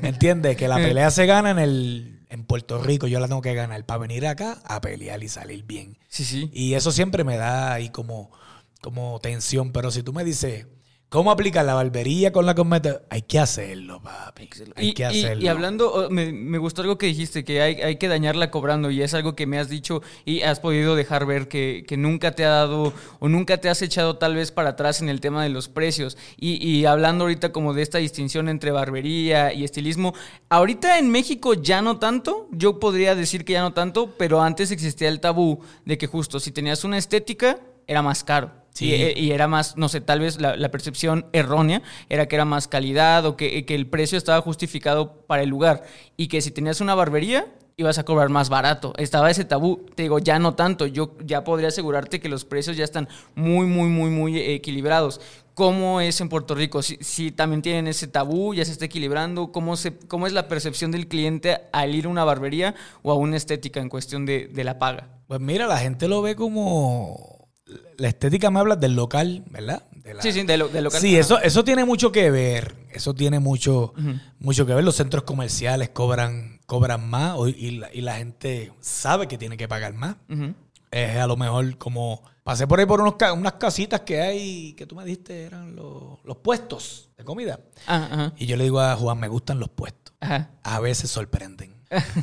¿Me entiendes? Que la pelea se gana en el en Puerto Rico, yo la tengo que ganar para venir acá a pelear y salir bien. Sí, sí. Y eso siempre me da ahí como, como tensión. Pero si tú me dices, ¿cómo aplicar la barbería con la cosmética? Hay que hacerlo, papi. Hay Y, que y- hacerlo. y hablando, oh, me, me gustó algo que dijiste, que hay, hay que dañarla cobrando, y es algo que me has dicho y has podido dejar ver que, que nunca te ha dado o nunca te has echado tal vez para atrás en el tema de los precios. Y, y hablando ahorita como de esta distinción entre barbería y estilismo, ahorita en México ya no tanto, yo podría decir que ya no tanto, pero antes existía el tabú de que justo si tenías una estética era más caro. Sí. Y, eh, y era más, no sé, tal vez la, la percepción errónea era que era más calidad o que, que el precio estaba justificado para el lugar y que si tenías una barbería ibas a cobrar más barato. Estaba ese tabú. Te digo, ya no tanto. Yo ya podría asegurarte que los precios ya están muy, muy, muy, muy equilibrados. ¿Cómo es en Puerto Rico? Si, si también tienen ese tabú, ya se está equilibrando. ¿Cómo, se, ¿Cómo es la percepción del cliente al ir a una barbería o a una estética en cuestión de, de la paga? Pues mira, la gente lo ve como. La estética me habla del local, ¿verdad? de la- Sí, sí, de, lo, de local. Sí, eso, eso tiene mucho que ver. Eso tiene mucho, mucho que ver. Los centros comerciales cobran, cobran más y, la, y la gente sabe que tiene que pagar más. Es a lo mejor como... Pasé por ahí por unos, ca- unas casitas que hay, que tú me dijiste, eran los, los puestos de comida. Ah, ajá. Y yo le digo a Juan, me gustan los puestos. Ajá. A veces sorprenden.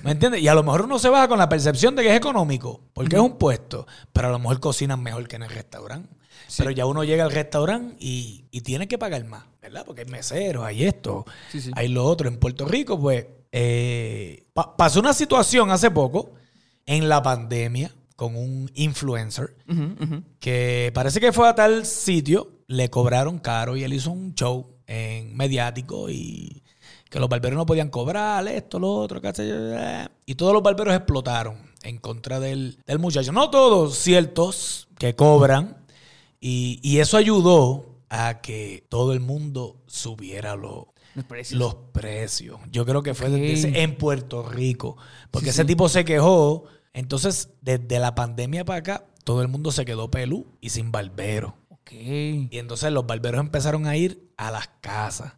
¿Me entiendes? Y a lo mejor uno se baja con la percepción de que es económico, porque es un puesto, pero a lo mejor cocinan mejor que en el restaurante. Pero ya uno llega al restaurante y, y tiene que pagar más, ¿verdad? Porque hay meseros, hay esto, Sí, sí. hay lo otro. En Puerto Rico, pues, eh, pa- pasó una situación hace poco, en la pandemia, con un influencer, que parece que fue a tal sitio, le cobraron caro y él hizo un show en mediático y que los barberos no podían cobrar esto, lo otro, qué sé yo, eh, y todos los barberos explotaron en contra del, del muchacho. No todos, ciertos que cobran y, y eso ayudó a que todo el mundo subiera lo- Los precios. los precios. Yo creo que fue ese- en Puerto Rico, porque Sí, ese sí. tipo se quejó. Entonces, desde la pandemia para acá, todo el mundo se quedó pelú y sin barbero. Ok. Y entonces los barberos empezaron a ir a las casas.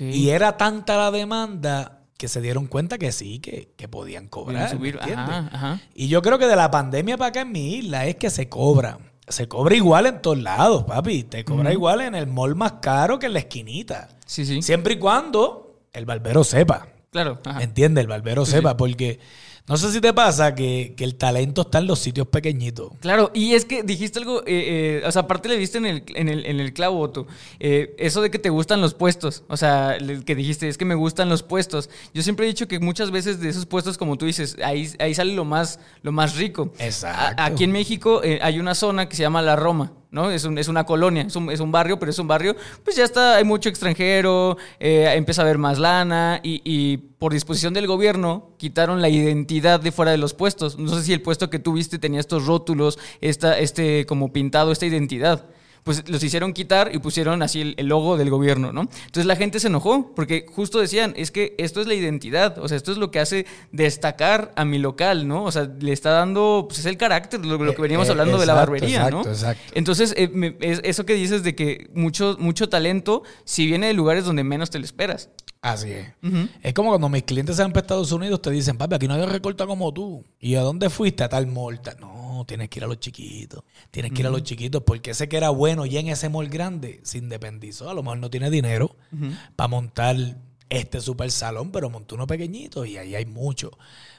Y era tanta la demanda que se dieron cuenta que sí, que, que podían cobrar. ¿me subir. entiendes? Ajá, ajá. Y yo creo que de la pandemia para acá en mi isla es que se cobra. Se cobra igual en todos lados, papi. Te cobra igual en el mall más caro que en la esquinita. Sí, sí. Siempre y cuando el barbero sepa. Claro. Ajá. ¿Entiendes? El barbero Sí, sepa, sí. porque no sé si te pasa que, que el talento está en los sitios pequeñitos. Claro, y es que dijiste algo, eh, eh, o sea, aparte le viste en el, en el, en el clavo, eh, eso de que te gustan los puestos, o sea, que dijiste, es que me gustan los puestos. Yo siempre he dicho que muchas veces de esos puestos, como tú dices, ahí, ahí sale lo más, lo más rico. Exacto. A- aquí en México eh, hay una zona que se llama La Roma. ¿No? Es, un- es una colonia, es un, es un barrio, pero es un barrio, pues ya está, hay mucho extranjero, eh, empieza a haber más lana y, y por disposición del gobierno quitaron la identidad de fuera de los puestos. No sé si el puesto que tuviste tenía estos rótulos, esta, este como pintado, esta identidad. Pues los hicieron quitar y pusieron así el, el logo del gobierno, ¿no? Entonces la gente se enojó porque justo decían, es que esto es la identidad, o sea, esto es lo que hace destacar a mi local, ¿no? O sea, le está dando, pues es el carácter, lo, lo que veníamos Eh, eh, hablando de la barbería, exacto, ¿no? exacto. Entonces, eh, me- es eso que dices de que mucho, mucho talento, si viene de lugares donde menos te lo esperas. Así es. Es como cuando mis clientes se van para Estados Unidos, te dicen, papi, aquí nadie recorta como tú. ¿Y a dónde fuiste? A tal mall. Ta- No, tienes que ir a los chiquitos. Tienes que ir a los chiquitos porque ese que era bueno ya en ese mall grande se independizó. A lo mejor no tiene dinero para montar este super salón, pero montó uno pequeñito y ahí hay mucho,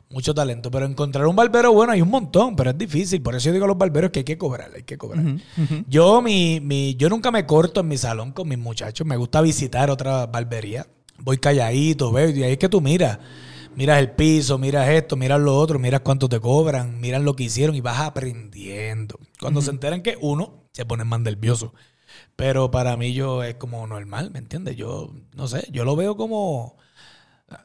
mucho talento. Pero encontrar un barbero bueno hay un montón, pero es difícil. Por eso yo digo a los barberos que hay que cobrar, hay que cobrar. Yo, mi, mi, yo nunca me corto en mi salón con mis muchachos. Me gusta visitar otra barbería. Voy calladito, veo, y ahí es que tú miras. Miras el piso, miras esto, miras lo otro, miras cuánto te cobran, miras lo que hicieron y vas aprendiendo. Cuando se enteran que uno se pone más nervioso. Pero para mí yo es como normal, ¿me entiendes? Yo, no sé, yo lo veo como...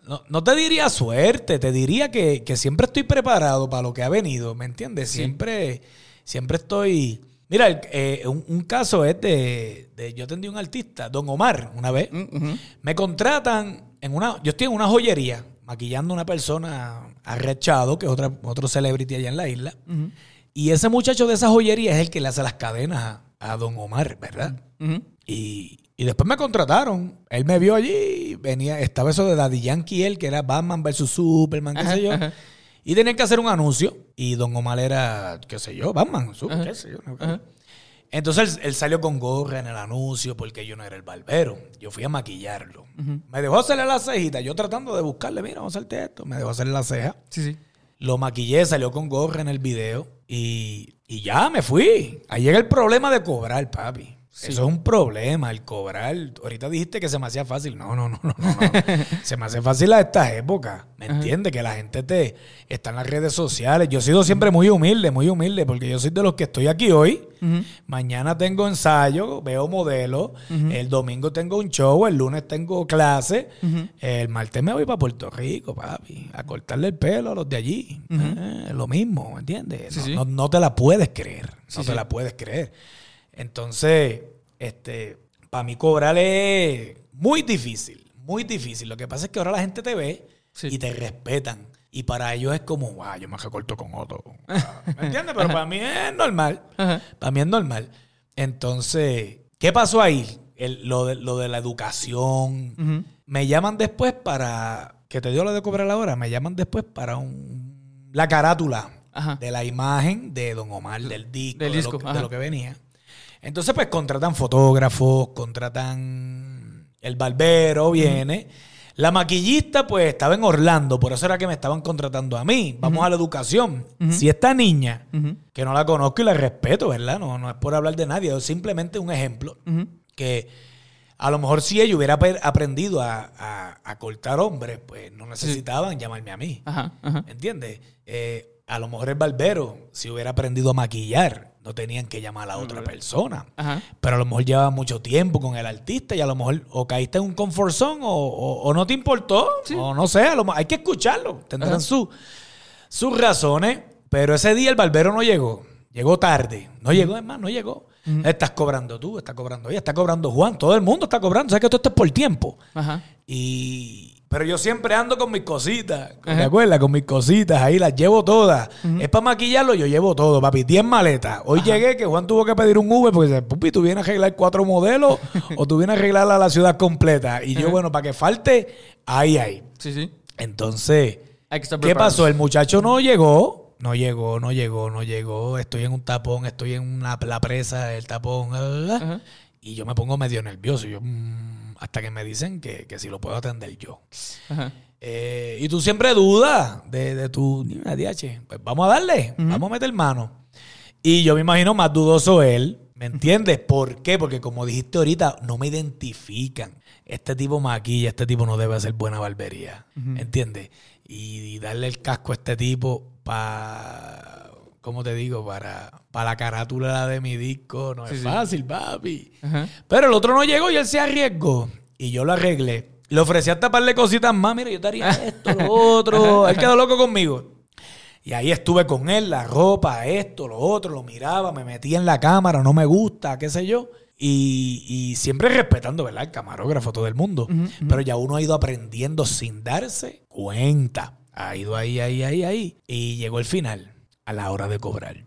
No, no te diría suerte, te diría que, que siempre estoy preparado para lo que ha venido, ¿me entiendes? Sí. Siempre, siempre estoy... Mira, eh, un, un caso es de, de- Yo atendí a un artista, Don Omar, una vez. Mm. Me contratan en una. Yo estoy en una joyería maquillando a una persona a Red Shadow, que es otra, otro celebrity allá en la isla. Y ese muchacho de esa joyería es el que le hace las cadenas a, a Don Omar, ¿verdad? Y, y después me contrataron. Él me vio allí, venía, estaba eso de Daddy Yankee, él, que era Batman versus Superman, qué Ajá, sé yo. ajá. Y tenían que hacer un anuncio. Y Don Omar era, qué sé yo, Batman, Ajá. qué sé yo. no. Entonces él, él salió con gorra en el anuncio porque yo no era el barbero. Yo fui a maquillarlo. Me dejó hacerle la cejita. Yo tratando de buscarle, mira, vamos a hacerte esto. Me dejó hacerle la ceja. Sí, sí. Lo maquillé, salió con gorra en el video. Y, y ya me fui. Ahí llega el problema de cobrar, papi. Eso es un problema, el cobrar. Ahorita dijiste que se me hacía fácil. No, no, no, no, no. se me hace fácil a estas épocas. ¿Me entiendes? Que la gente te está en las redes sociales. Yo he sido siempre muy humilde, muy humilde, porque yo soy de los que estoy aquí hoy. Mañana tengo ensayo, veo modelos. El domingo tengo un show, el lunes tengo clase. El martes me voy para Puerto Rico, papi, a cortarle el pelo a los de allí. Eh, lo mismo, ¿me entiendes? Sí, no, sí. no- no te la puedes creer. No te la puedes creer. Entonces, este, para mí cobrar es muy difícil, muy difícil. Lo que pasa es que ahora la gente te ve Sí. y te respetan. Y para ellos es como, guau, yo me recorto con otro. ¿Me entiendes? Pero para mí es normal. Ajá. Para mí es normal. Entonces, ¿Qué pasó ahí? El- lo, de, lo de la educación. Me llaman después para. Que te dio lo de cobrar la hora. Me llaman después para un, la carátula Ajá. de la imagen de Don Omar, del disco, Del de, disco, lo, de lo que venía. Entonces, pues contratan fotógrafos, contratan. El barbero viene. La maquillista, pues estaba en Orlando, por eso era que me estaban contratando a mí. Vamos a la educación. Si esta niña, que no la conozco y la respeto, ¿verdad? No, no es por hablar de nadie, es simplemente un ejemplo que a lo mejor si ella hubiera aprendido a, a- a cortar hombres, pues no necesitaban llamarme a mí. Ajá, ajá. ¿Entiendes? Eh, a lo mejor el barbero, si hubiera aprendido a maquillar, no tenían que llamar a otra persona. Ajá. Pero a lo mejor llevaba mucho tiempo con el artista y a lo mejor o caíste en un comfort zone o, o- o no te importó. O no sé, a lo mejor hay que escucharlo. Tendrán su- sus razones. Pero ese día el barbero no llegó. Llegó tarde. No llegó, es más, no llegó. Estás cobrando tú, estás cobrando ella, está cobrando Juan. Todo el mundo está cobrando. Sabes que todo esto es por tiempo. Ajá. Y. Pero yo siempre ando con mis cositas. ¿Te Ajá. acuerdas? Con mis cositas. Ahí las llevo todas. Es para maquillarlo, yo llevo todo, papi. 10 maletas. Hoy llegué que Juan tuvo que pedir un Uber porque dice, pupi, tú vienes a arreglar cuatro modelos o tú vienes a arreglar a la ciudad completa. Y yo, bueno, para que falte, ahí, ahí. Sí, sí. Entonces, Hay que estar ¿qué preparados. pasó? El muchacho no llegó. No llegó, no llegó, no llegó. Estoy en un tapón, estoy en una, la presa, el tapón. bla, bla, bla. Ajá. Y yo me pongo medio nervioso. Yo, mm, hasta que me dicen que, que si lo puedo atender yo. Ajá. Eh, y tú siempre dudas de, de tu "Mira, DH, Pues vamos a darle, vamos a meter mano. Y yo me imagino más dudoso él, ¿me entiendes? ¿Por qué? Porque como dijiste ahorita, no me identifican. Este tipo maquilla, este tipo no debe hacer buena barbería, ¿entiendes? Y, y darle el casco a este tipo para, ¿cómo te digo? Para, para la carátula de mi disco, no Sí, es sí. fácil, papi. Ajá. Pero el otro no llegó y él se arriesgó. Y yo lo arreglé. Le ofrecí a taparle cositas más. Mira, yo te haría esto, lo otro. Él quedó loco conmigo. Y ahí estuve con él, la ropa, esto, lo otro. Lo miraba, me metía en la cámara, no me gusta, qué sé yo. Y, y siempre respetando, ¿verdad? El camarógrafo, todo el mundo. Pero ya uno ha ido aprendiendo sin darse cuenta. Ha ido ahí, ahí, ahí, ahí. Y llegó el final, a la hora de cobrar.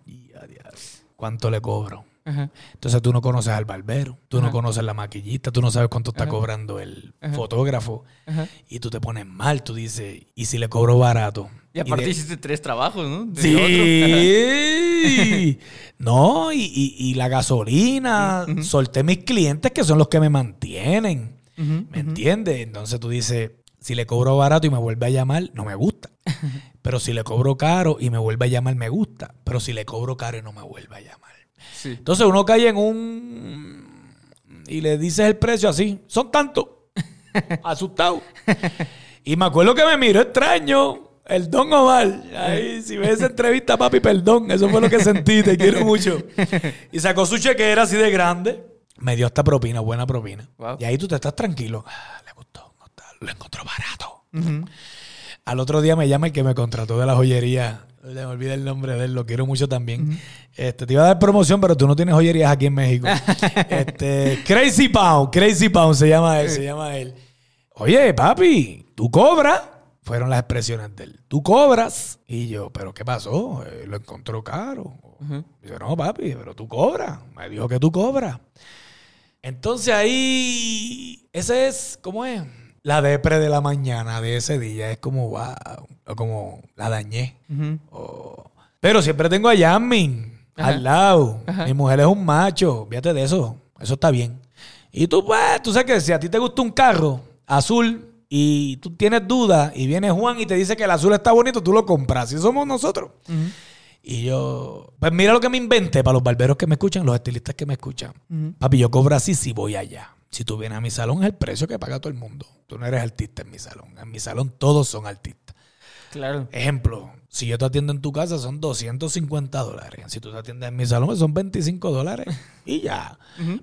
¿Cuánto le cobro? Ajá. Entonces tú no conoces al barbero, tú no conoces la maquillista, tú no sabes cuánto está cobrando el fotógrafo Ajá. y tú te pones mal, tú dices, ¿y si le cobro barato? Y aparte de- hiciste tres trabajos, ¿no? De. Sí. no, y, y- y la gasolina, solté mis clientes que son los que me mantienen. ¿Me entiendes? Entonces tú dices, si le cobro barato y me vuelve a llamar, no me gusta. Pero si le cobro caro y me vuelve a llamar, me gusta. Pero si le cobro caro y no me vuelve a llamar. Sí. Entonces uno cae en un... Y le dices el precio así. Son tantos. Asustado. Y me acuerdo que me miró extraño. El Don Omar. Ay, si ves esa entrevista, papi, perdón. Eso fue lo que sentí. Te quiero mucho. Y sacó su chequera así de grande. Me dio esta propina, buena propina. Wow. Y ahí tú te estás tranquilo. Ah, le gustó. Lo encontró barato. Al otro día me llama el que me contrató de la joyería. Se me olvida el nombre de él, lo quiero mucho también. Este, te iba a dar promoción, pero tú no tienes joyerías aquí en México. este, Crazy Pound, Crazy Pound se llama él, se llama él. Oye, papi, tú cobras. Fueron las expresiones de él. Tú cobras. Y yo, ¿pero qué pasó? Eh, lo encontró caro. Dice, no, papi, pero tú cobras. Me dijo que tú cobras. Entonces ahí, ese es, ¿cómo es? La depre de la mañana de ese día. Es como, wow, o como la dañé. O- Pero siempre tengo a Yasmin Ajá. al lado. Mi mujer es un macho. Fíjate de eso. Eso está bien. Y tú, pues, tú sabes que si a ti te gusta un carro azul y tú tienes dudas y viene Juan y te dice que el azul está bonito, tú lo compras. Y somos nosotros. Y yo, pues mira lo que me inventé para los barberos que me escuchan, los estilistas que me escuchan. Papi, yo cobro así si voy allá. Si tú vienes a mi salón es el precio que paga todo el mundo. Tú no eres artista en mi salón. En mi salón todos son artistas. Claro. Ejemplo, si yo te atiendo en tu casa son 250 dólares. Si tú te atiendes en mi salón son 25 dólares. Y ya.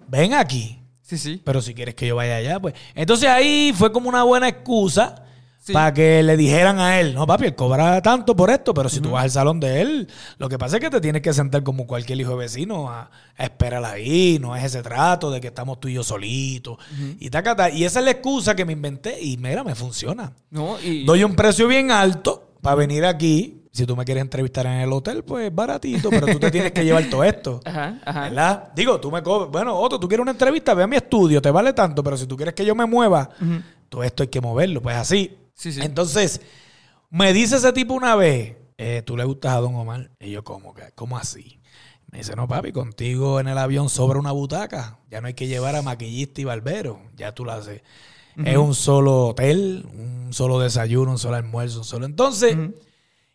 Ven aquí. Sí, sí. Pero si quieres que yo vaya allá, pues. Entonces ahí fue como una buena excusa Sí. para que le dijeran a él, no, papi, él cobra tanto por esto, pero si tú vas al salón de él, lo que pasa es que te tienes que sentar como cualquier hijo de vecino a, a esperar ahí, no es ese trato de que estamos tú y yo solitos. y, tacata. y esa es la excusa que me inventé y mira, me funciona. No, y... Doy un precio bien alto para venir aquí Si tú me quieres entrevistar en el hotel, pues baratito, pero tú te tienes que llevar todo esto. Ajá, ajá. ¿Verdad? Digo, tú me cobras. Bueno, Otto, tú quieres una entrevista, ve a mi estudio, te vale tanto, pero si tú quieres que yo me mueva, todo esto hay que moverlo. Pues así. Sí, sí. Entonces, me dice ese tipo una vez, eh, ¿tú le gustas a Don Omar? Y yo, ¿cómo, ¿cómo así? Me dice, no, papi, contigo en el avión sobra una butaca. Ya no hay que llevar a maquillista y barbero. Ya tú lo haces. Es un solo hotel, un solo desayuno, un solo almuerzo, un solo. Entonces,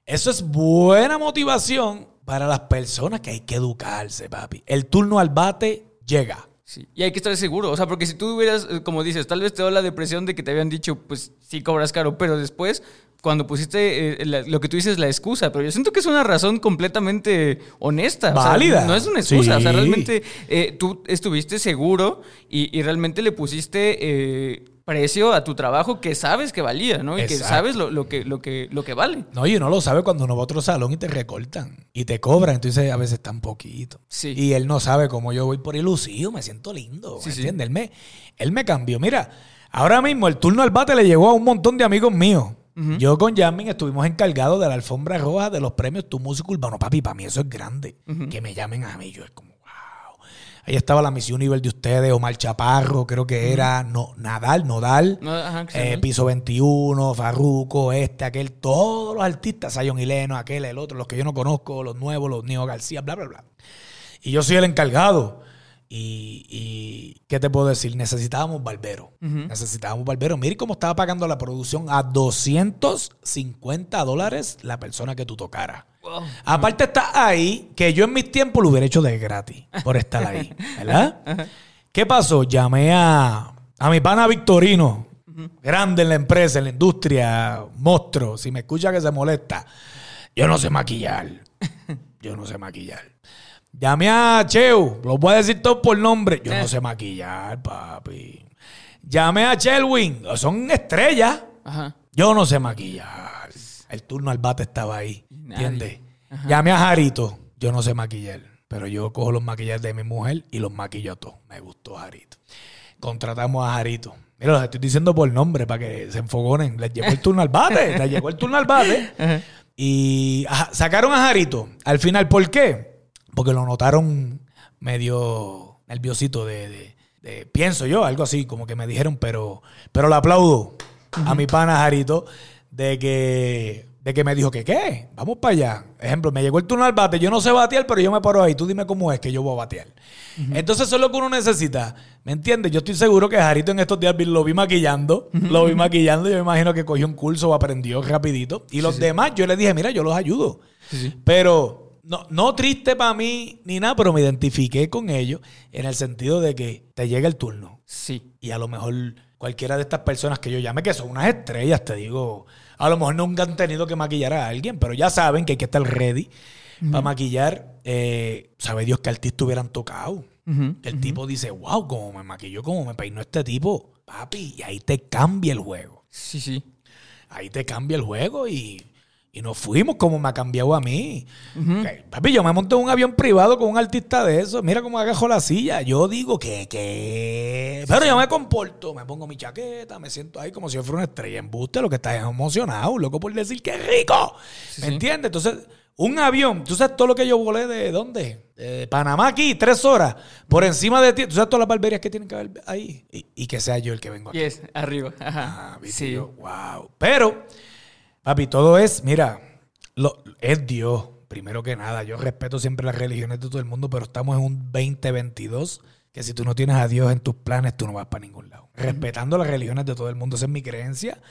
eso es buena motivación para las personas que hay que educarse, papi. El turno al bate llega. Sí. Y hay que estar seguro, o sea, porque si tú hubieras, eh, como dices, tal vez te da la depresión de que te habían dicho, pues sí cobras caro, pero después, cuando pusiste eh, la- lo que tú dices, la excusa, pero yo siento que es una razón completamente honesta. o sea, Válida. no es una excusa, o sea, realmente eh, tú estuviste seguro y, y realmente le pusiste eh, precio a tu trabajo que sabes que valía, ¿no? Y que sabes lo, lo que, lo, que, lo que vale. No, y uno lo sabe cuando uno va a otro salón y te recortan y te cobran. Entonces, a veces tan poquito. Sí. Y él no sabe cómo yo voy por ilusivo, me siento lindo. Sí, ¿me sí. entiendes? Él, me, él me cambió. Mira, ahora mismo el turno al bate le llegó a un montón de amigos míos. Yo con Yamin estuvimos encargados de la alfombra roja de los premios Tu Música Urbano. Papi, para mí eso es grande. Que me llamen a mí. Yo es como. Ahí estaba la Miss Universe de ustedes, Omar Chaparro, creo que era no, Nadal, Nodal. No, ajá, Eh, Piso 21, Farruco, este, aquel, todos los artistas, Sayon Hileno, aquel, el otro, los que yo no conozco, los nuevos, los Neo García, bla, bla, bla. Y yo soy el encargado. Y, y, ¿qué te puedo decir? Necesitábamos barbero. Necesitábamos barbero. Mire cómo estaba pagando la producción a 250 dólares la persona que tú tocaras. Wow. Aparte está ahí, que yo en mis tiempos lo hubiera hecho de gratis por estar ahí, ¿verdad? ¿Qué pasó? Llamé a, a mi pana Victorino, grande en la empresa, en la industria, monstruo. Si me escucha que se molesta, yo no sé maquillar. Yo no sé maquillar. Llamé a Cheu, lo voy a decir todo por nombre. Yo no sé maquillar, papi. Llamé a Chelwin, son estrellas. Ajá. Yo no sé maquillar. El turno al bate estaba ahí. ¿Entiendes? Llamé a Jarito. Yo no sé maquillar. Pero yo cojo los maquillajes de mi mujer y los maquillo todos. Me gustó Jarito. Contratamos a Jarito. Mira, los estoy diciendo por nombre para que se enfogonen. Les llegó el turno al bate. Les llegó el turno al bate. Y ajá, sacaron a Jarito. Al final, ¿por qué? Porque lo notaron medio nerviosito de, de- de- pienso yo, algo así, como que me dijeron, pero, pero le aplaudo a mi pana Jarito de que, de que me dijo que qué, vamos para allá. Ejemplo, me llegó el turno al bate, yo no sé batear, pero yo me paro ahí, tú dime cómo es que yo voy a batear. Entonces eso es lo que uno necesita, ¿me entiendes? Yo estoy seguro que Jarito en estos días lo vi maquillando, lo vi maquillando, yo me imagino que cogió un curso o aprendió rapidito. Y los demás, yo le dije, mira, yo los ayudo. Sí. Pero no, no triste para mí ni nada, pero me identifiqué con ellos en el sentido de que te llega el turno. Sí. Y a lo mejor cualquiera de estas personas que yo llame, que son unas estrellas, te digo, a lo mejor nunca han tenido que maquillar a alguien, pero ya saben que hay que estar ready para maquillar. Eh, sabe Dios que artistas hubieran tocado. El tipo dice, wow, cómo me maquilló, cómo me peinó este tipo. Papi, y ahí te cambia el juego. Sí, sí. Ahí te cambia el juego y, y nos fuimos como me ha cambiado a mí. Papi, yo me monté en un avión privado con un artista de eso. Mira cómo agajo la silla. Yo digo que, que... Pero yo me comporto, me pongo mi chaqueta, me siento ahí como si yo fuera una estrella en buste, lo que está es emocionado, loco por decir que rico. ¿Me entiendes? Entonces, un avión, tú sabes todo lo que yo volé de dónde? De Panamá aquí, tres horas, por encima de ti. Tú sabes todas las barberías que tienen que haber ahí. Y, y que sea yo el que vengo aquí. Yes, arriba. Ajá. Ah, viste sí. yo, wow. Pero, papi, todo es, mira, lo, es Dios, primero que nada. Yo respeto siempre las religiones de todo el mundo, pero estamos en un 2022 que si tú no tienes a Dios en tus planes, tú no vas para ningún lado. Respetando las religiones de todo el mundo, esa es mi creencia.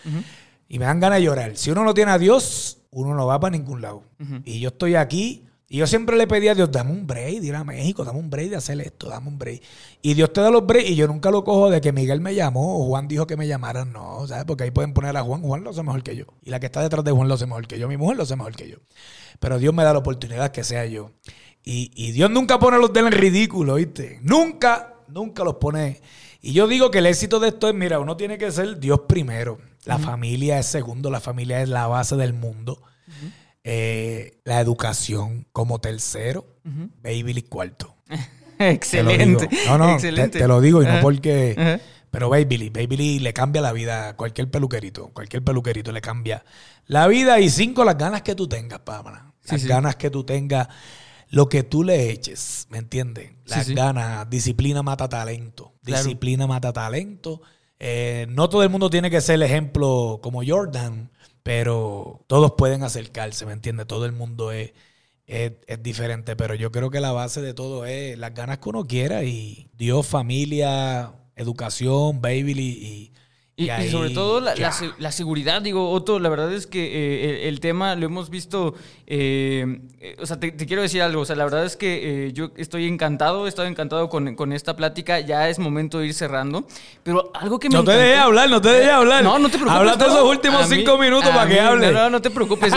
Y me dan ganas de llorar. Si uno no tiene a Dios, uno no va para ningún lado. Y yo estoy aquí. Y yo siempre le pedí a Dios, dame un break, de ir a México, dame un break de hacer esto, dame un break. Y Dios te da los breaks y yo nunca lo cojo de que Miguel me llamó o Juan dijo que me llamaran. No, ¿sabes? Porque ahí pueden poner a Juan. Juan lo hace mejor que yo. Y la que está detrás de Juan lo hace mejor que yo. Mi mujer lo hace mejor que yo. Pero Dios me da la oportunidad que sea yo. Y, y Dios nunca pone los de él en ridículo, ¿viste? Nunca, nunca los pone. Y yo digo que el éxito de esto es, mira, uno tiene que ser Dios primero. La familia es segundo, la familia es la base del mundo. Eh, la educación como tercero, baby cuarto. Te lo digo. Excelente. No, no, te- Excelente. Te, lo digo y no porque... Pero Babyliss, Babyliss le cambia la vida a cualquier peluquerito. Cualquier peluquerito le cambia la vida. Y cinco, las ganas que tú tengas, Pamela. Las ganas que tú tengas, lo que tú le eches, ¿me entiendes? Las ganas, disciplina mata talento. Disciplina mata talento. Eh, no todo el mundo tiene que ser el ejemplo como Jordan, pero todos pueden acercarse, ¿me entiendes? Todo el mundo es, es, diferente, pero yo creo que la base de todo es las ganas que uno quiera y Dios, familia, educación, baby y y, sobre todo la, seguridad, digo, Otto, la verdad es que eh, el, tema lo hemos visto, eh, eh, o sea, te, quiero decir algo, o sea, la verdad es que yo estoy encantado, he estado encantado con, esta plática, ya es momento de ir cerrando, pero algo que me... No te dejé hablar, no te dejé hablar. No, no te preocupes. Hablaste esos últimos cinco minutos para que hable. No, no, te preocupes,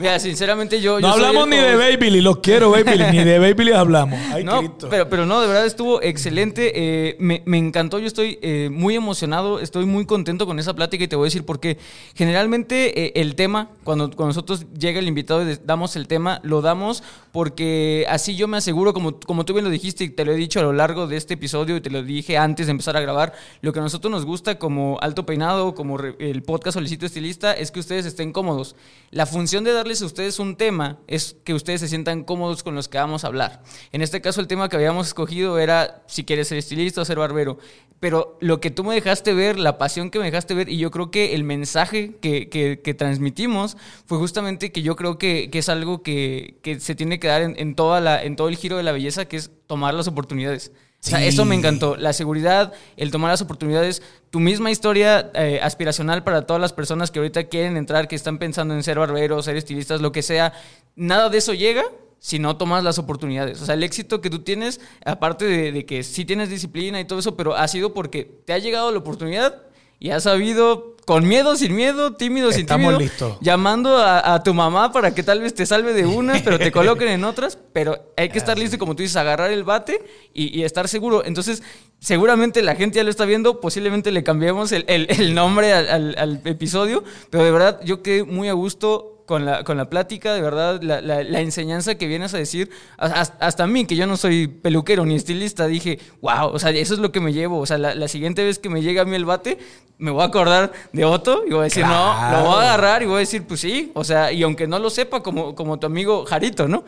mira, sinceramente yo... No hablamos ni de Baby, los quiero Baby, ni de Baby hablamos. Ay, no, pero, pero no, de verdad estuvo excelente, me, me, encantó, yo estoy muy emocionado, estoy muy contento con esa plática y te voy a decir por qué. Generalmente eh, el tema, cuando, cuando nosotros llega el invitado y damos el tema, lo damos porque así yo me aseguro, como, como tú bien lo dijiste y te lo he dicho a lo largo de este episodio y te lo dije antes de empezar a grabar, lo que a nosotros nos gusta como Alto Peinado, como el podcast Solicito Estilista, es que ustedes estén cómodos. La función de darles a ustedes un tema es que ustedes se sientan cómodos con los que vamos a hablar. En este caso el tema que habíamos escogido era si quieres ser estilista o ser barbero pero lo que tú me dejaste ver, la pasión que me dejaste ver, y yo creo que el mensaje que, que, transmitimos fue justamente que yo creo que, que es algo que, se tiene que dar en, toda la, en todo el giro de la belleza, que es tomar las oportunidades. O sea, eso me encantó. La seguridad, el tomar las oportunidades, tu misma historia eh, aspiracional para todas las personas que ahorita quieren entrar, que están pensando en ser barberos, ser estilistas, lo que sea. Nada de eso llega si no tomas las oportunidades. O sea, el éxito que tú tienes, aparte de, que sí tienes disciplina y todo eso, pero ha sido porque te ha llegado la oportunidad y has sabido, con miedo, sin miedo, tímido, sin tímido, llamando a, tu mamá para que tal vez te salve de unas, pero te coloquen en otras, pero hay que estar listo, como tú dices, agarrar el bate y, estar seguro. Entonces, seguramente la gente ya lo está viendo, posiblemente le cambiemos el, nombre al, al episodio, pero de verdad yo quedé muy a gusto con la, con la plática, de verdad, la, la, enseñanza que vienes a decir, hasta, a mí, que yo no soy peluquero ni estilista, dije, wow, o sea, eso es lo que me llevo. O sea, la, siguiente vez que me llegue a mí el bate, me voy a acordar de Otto y voy a decir, no, lo voy a agarrar y voy a decir, pues sí, o sea, y aunque no lo sepa, como, como tu amigo Jarito, ¿no?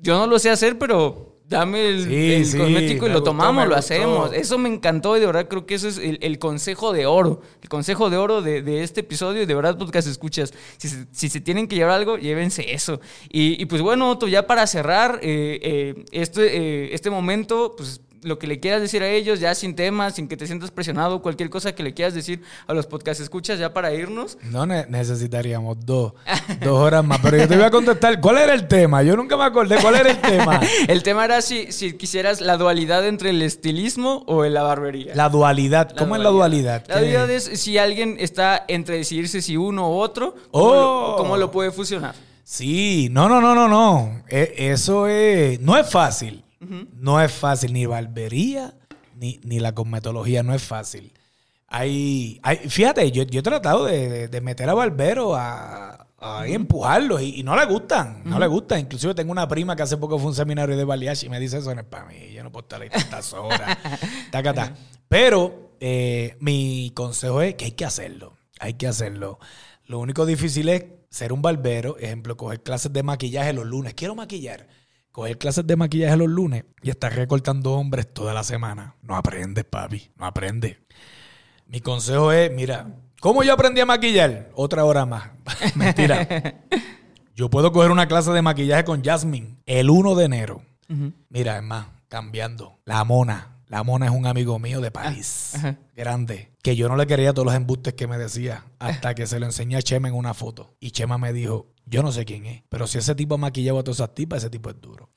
Yo no lo sé hacer, pero dame el, cosmético y lo tomamos, lo hacemos. Eso me encantó y de verdad creo que eso es el, consejo de oro. El consejo de oro de, este episodio y de verdad podcast escuchas. Si se, si se tienen que llevar algo, llévense eso. Y, pues bueno, Otto, ya para cerrar eh, eh, este, eh, este momento, pues lo que le quieras decir a ellos, ya sin temas, sin que te sientas presionado, cualquier cosa que le quieras decir a los podcast escuchas ya para irnos. No necesitaríamos dos, dos horas más, pero yo te voy a contestar, ¿cuál era el tema? Yo nunca me acordé, ¿cuál era el tema? el tema era si, si quisieras la dualidad entre el estilismo o la barbería. La dualidad, ¿cómo es la dualidad? La dualidad es si alguien está entre decidirse si uno u otro, ¿cómo, lo, cómo lo puede fusionar? Sí, no, no, no, no, no. E, eso es, no es fácil. No es fácil, ni barbería, ni, ni, la cosmetología, no es fácil. Hay, hay fíjate, yo, yo he tratado de, meter a barberos a, a empujarlos y, no le gustan, no le gustan. Inclusive tengo una prima que hace poco fue un seminario de baliachi y me dice eso no es para mí, yo no puedo estar ahí tantas horas. Pero eh, mi consejo es que hay que hacerlo, hay que hacerlo. Lo único difícil es ser un barbero, ejemplo, coger clases de maquillaje los lunes. Quiero maquillar coger clases de maquillaje los lunes y estar recortando hombres toda la semana. No aprendes, papi, no aprendes. Mi consejo es, mira, ¿cómo yo aprendí a maquillar? Otra hora más. Mentira. Yo puedo coger una clase de maquillaje con Jasmine el 1 de enero. Mira, es más, cambiando. La mona. La mona es un amigo mío de París. Ah, grande. Que yo no le quería todos los embustes que me decía. Hasta que se lo enseñé a Chema en una foto. Y Chema me dijo, yo no sé quién es, pero si ese tipo ha maquillado a todas esas tipas, ese tipo es duro.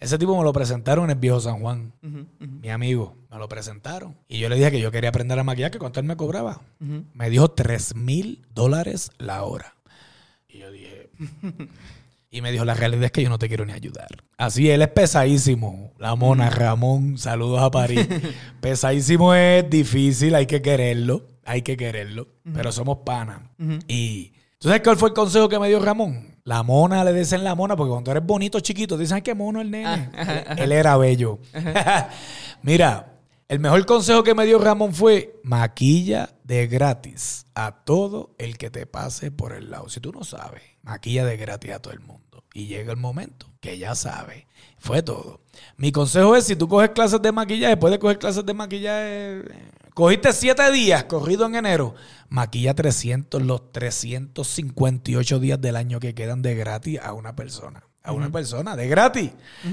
Ese tipo me lo presentaron en el viejo San Juan. Mi amigo, me lo presentaron. Y yo le dije que yo quería aprender a maquillar, que cuánto él me cobraba. Me dijo 3 mil dólares la hora. Y yo dije. y me dijo: La realidad es que yo no te quiero ni ayudar. Así, él es pesadísimo. La mona, Ramón, saludos a París. pesadísimo es difícil, hay que quererlo. Hay que quererlo. Pero somos panas. Y ¿Tú sabes cuál fue el consejo que me dio Ramón? La mona, le dicen la mona, porque cuando eres bonito, chiquito, dicen, que qué mono el nene. Ah, él, era bello. Mira, El mejor consejo que me dio Ramón fue maquilla de gratis a todo el que te pase por el lado. Si tú no sabes, maquilla de gratis a todo el mundo. Y llega el momento que ya sabes. Fue todo. Mi consejo es, si tú coges clases de maquillaje, puedes coger clases de maquillaje. Cogiste siete días corrido en enero. Maquilla 300 los 358 días del año que quedan de gratis a una persona a una persona de gratis.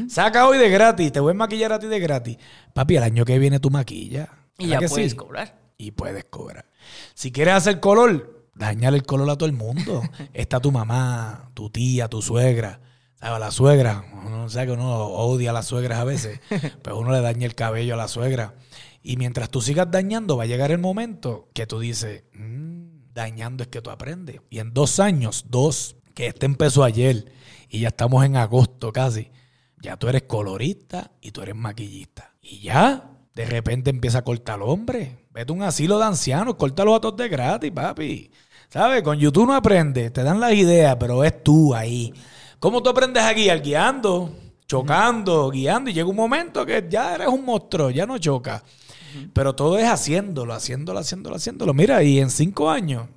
Saca hoy de gratis, te voy a maquillar a ti de gratis. Papi, el año que viene tu maquilla. Y ya puedes cobrar. Y puedes cobrar. Si quieres hacer color, dañale el color a todo el mundo. Está tu mamá, tu tía, tu suegra. ¿Sabes? La suegra. Uno sabe que uno odia a las suegras a veces, pero uno le daña el cabello a la suegra. Y mientras tú sigas dañando, va a llegar el momento que tú dices, mm, dañando es que tú aprendes. Y en dos años, dos, que este empezó ayer y ya estamos en agosto casi, ya tú eres colorista y tú eres maquillista. Y ya, de repente empieza a cortar hombre. Vete a un asilo de ancianos, córtalos a todos de gratis, papi. ¿Sabes? Con YouTube no aprendes, te dan las ideas, pero es tú ahí. ¿Cómo tú aprendes a guiar? Guiando, chocando, guiando. Y llega un momento que ya eres un monstruo, ya no choca. Pero todo es haciéndolo, haciéndolo, haciéndolo, haciéndolo. Mira, y en cinco años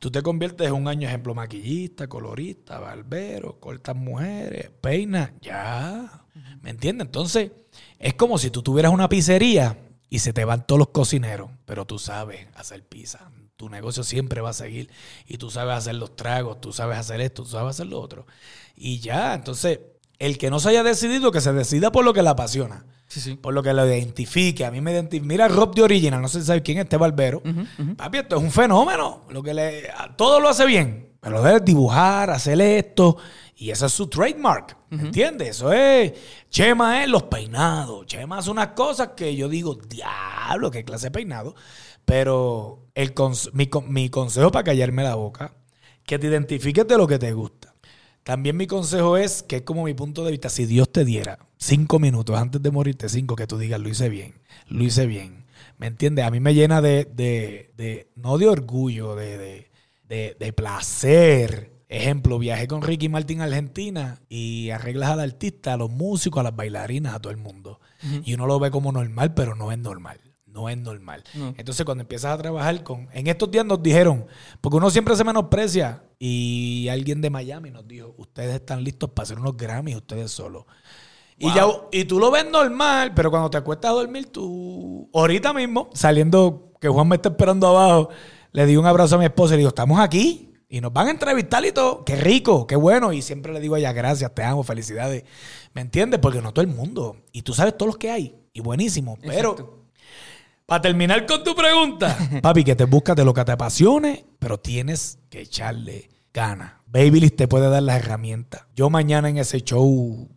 Tú te conviertes en un año ejemplo maquillista, colorista, barbero, cortas mujeres, peinas, ya. ¿Me entiendes? Entonces, es como si tú tuvieras una pizzería y se te van todos los cocineros, pero tú sabes hacer pizza. Tu negocio siempre va a seguir y tú sabes hacer los tragos, tú sabes hacer esto, tú sabes hacer lo otro. Y ya, entonces, el que no se haya decidido, que se decida por lo que le apasiona. Por lo que lo identifique. A mí me identifica. Mira Rob de Original, no sé si sabes quién es este barbero. Papi, esto es un fenómeno. Lo que le, todo lo hace bien. Pero lo debe dibujar, hacer esto. Y ese es su trademark. ¿Me entiendes? Eso es. Chema es los peinados. Chema hace unas cosas que yo digo, diablo, qué clase de peinado. Pero el mi, mi consejo para callarme la boca, que te identifiques de lo que te gusta. También mi consejo es que es como mi punto de vista, si Dios te diera cinco minutos antes de morirte, cinco, que tú digas, lo hice bien, lo hice bien. ¿Me entiendes? A mí me llena de, de, de no de orgullo, de, de, de, placer. Ejemplo, viajé con Ricky Martin a Argentina y arreglas al artista, a los músicos, a las bailarinas, a todo el mundo. Y uno lo ve como normal, pero no es normal no es normal. Entonces, cuando empiezas a trabajar con. En estos días nos dijeron, porque uno siempre se menosprecia, y alguien de Miami nos dijo: Ustedes están listos para hacer unos Grammys, ustedes solos. Y, ya, y tú lo ves normal, pero cuando te acuestas a dormir, tú. Ahorita mismo, saliendo, que Juan me está esperando abajo, le di un abrazo a mi esposa y le digo: Estamos aquí. Y nos van a entrevistar y todo. Qué rico, qué bueno. Y siempre le digo a ella, gracias, te amo, felicidades. ¿Me entiendes? Porque no todo el mundo. Y tú sabes todos los que hay. Y buenísimo. Pero para terminar con tu pregunta, papi, que te buscas de lo que te apasione, pero tienes que echarle ganas. Babyliss te puede dar las herramientas. Yo mañana en ese show,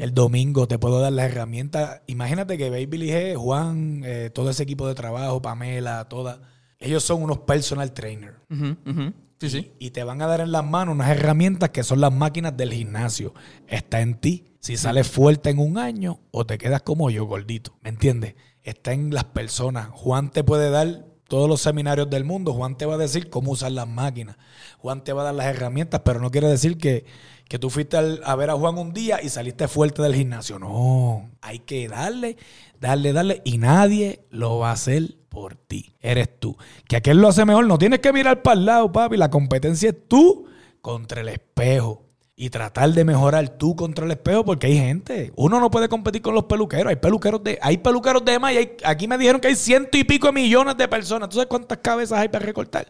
el domingo, te puedo dar las herramientas. Imagínate que Babyliss es Juan, eh, todo ese equipo de trabajo, Pamela, toda. Ellos son unos personal trainers. Sí, sí. Y te van a dar en las manos unas herramientas que son las máquinas del gimnasio. Está en ti. Si sales fuerte en un año o te quedas como yo, gordito. ¿Me entiendes? está en las personas. Juan te puede dar todos los seminarios del mundo. Juan te va a decir cómo usar las máquinas. Juan te va a dar las herramientas, pero no quiere decir que, que tú fuiste a ver a Juan un día y saliste fuerte del gimnasio. No, hay que darle, darle, darle. Y nadie lo va a hacer por ti. Eres tú. Que aquel lo hace mejor. No tienes que mirar para el lado, papi. La competencia es tú contra el espejo y tratar de mejorar tú contra el espejo porque hay gente. Uno no puede competir con los peluqueros. Hay peluqueros de, hay peluqueros de más y aquí me dijeron que hay ciento y pico de millones de personas. ¿Tú sabes cuántas cabezas hay para recortar?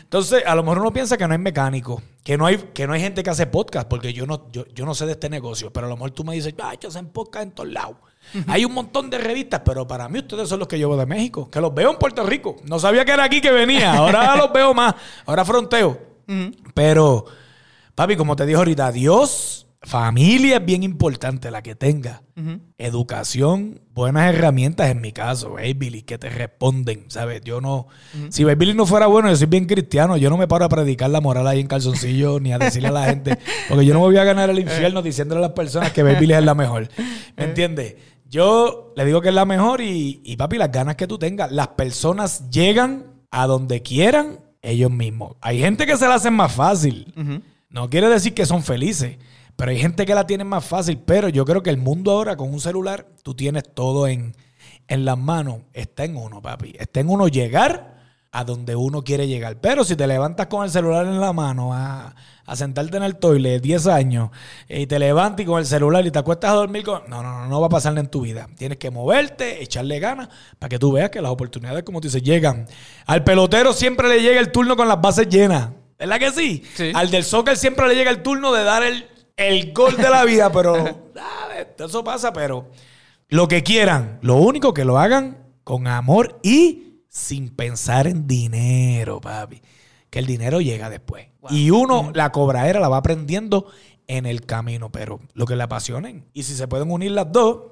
Entonces, a lo mejor uno piensa que no hay mecánico, que no hay, que no hay gente que hace podcast, porque yo no, yo, no sé de este negocio, pero a lo mejor tú me dices, ay, yo hacen podcast en todos lados. Hay un montón de revistas, pero para mí ustedes son los que llevo de México, que los veo en Puerto Rico. No sabía que era aquí que venía, ahora los veo más, ahora fronteo. Pero Papi, como te dije ahorita, Dios, familia es bien importante la que tenga. Educación, buenas herramientas en mi caso, Baby, que te responden, ¿sabes? Yo no. Si Baby no fuera bueno, yo soy bien cristiano, yo no me paro a predicar la moral ahí en calzoncillo ni a decirle a la gente, porque yo no me voy a ganar el infierno diciéndole a las personas que Baby es la mejor. ¿Me entiendes? Yo le digo que es la mejor y, y papi, las ganas que tú tengas, las personas llegan a donde quieran ellos mismos. Hay gente que se la hacen más fácil. No quiere decir que son felices, pero hay gente que la tiene más fácil. Pero yo creo que el mundo ahora con un celular, tú tienes todo en, en las manos está en uno, papi. Está en uno llegar a donde uno quiere llegar. Pero si te levantas con el celular en la mano a, a sentarte en el toilet 10 años y te levantas y con el celular y te acuestas a dormir. No, no, no, no va a pasar en tu vida. Tienes que moverte, echarle ganas para que tú veas que las oportunidades, como tú dices, llegan. Al pelotero siempre le llega el turno con las bases llenas. ¿Verdad que sí? Sí. Al del soccer siempre le llega el turno de dar el, el gol de la vida, pero... Eso pasa, pero... Lo que quieran, lo único que lo hagan con amor y sin pensar en dinero, papi. Que el dinero llega después. Y uno la cobradera la va aprendiendo en el camino, pero lo que le apasionen. Y si se pueden unir las dos,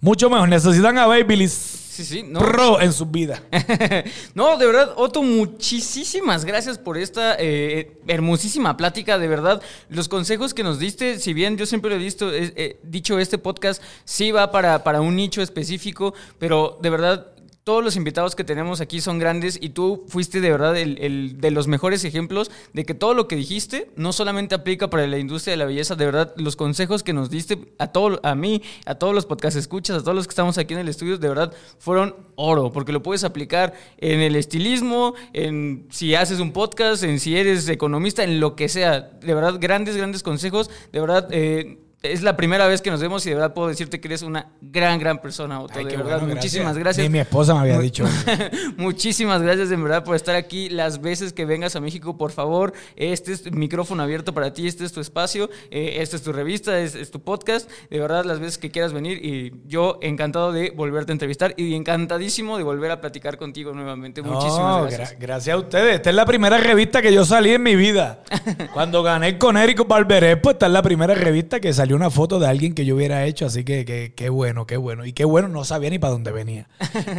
mucho mejor. Necesitan a Babyliss Sí, sí, no. Pro en sus vidas. No, de verdad, Otto, muchísimas gracias por esta eh, hermosísima plática. De verdad, los consejos que nos diste, si bien yo siempre lo he visto, eh, eh, dicho, este podcast sí va para, para un nicho específico, pero de verdad todos los invitados que tenemos aquí son grandes y tú fuiste de verdad el, de los mejores ejemplos de que todo lo que dijiste no solamente aplica para la industria de la belleza, de verdad los consejos que nos diste a todo, a mí, a todos los podcast escuchas, a todos los que estamos aquí en el estudio, de verdad fueron oro, porque lo puedes aplicar en el estilismo, en si haces un podcast, en si eres economista, en lo que sea. De verdad, grandes, grandes consejos. De verdad, eh, es la primera vez que nos vemos y de verdad puedo decirte que eres una gran, gran persona, Otto. Ay, de verdad, bueno, muchísimas gracias. Ni mi esposa me había dicho. Muchísimas gracias en verdad por estar aquí. Las veces que vengas a México, por favor, este es tu micrófono abierto para ti, este es tu espacio, eh, esta es tu revista, es, es, tu podcast. De verdad, las veces que quieras venir y yo encantado de volverte a entrevistar y encantadísimo de volver a platicar contigo nuevamente. No, Muchísimas gracias. gra- gracias a ustedes. Esta es la primera revista que yo salí en mi vida. Cuando gané con Érico Barberé, pues esta es la primera revista que salió una foto de alguien que yo hubiera hecho. Así que que- qué bueno, qué bueno. Y qué bueno, no sabía ni para dónde venía.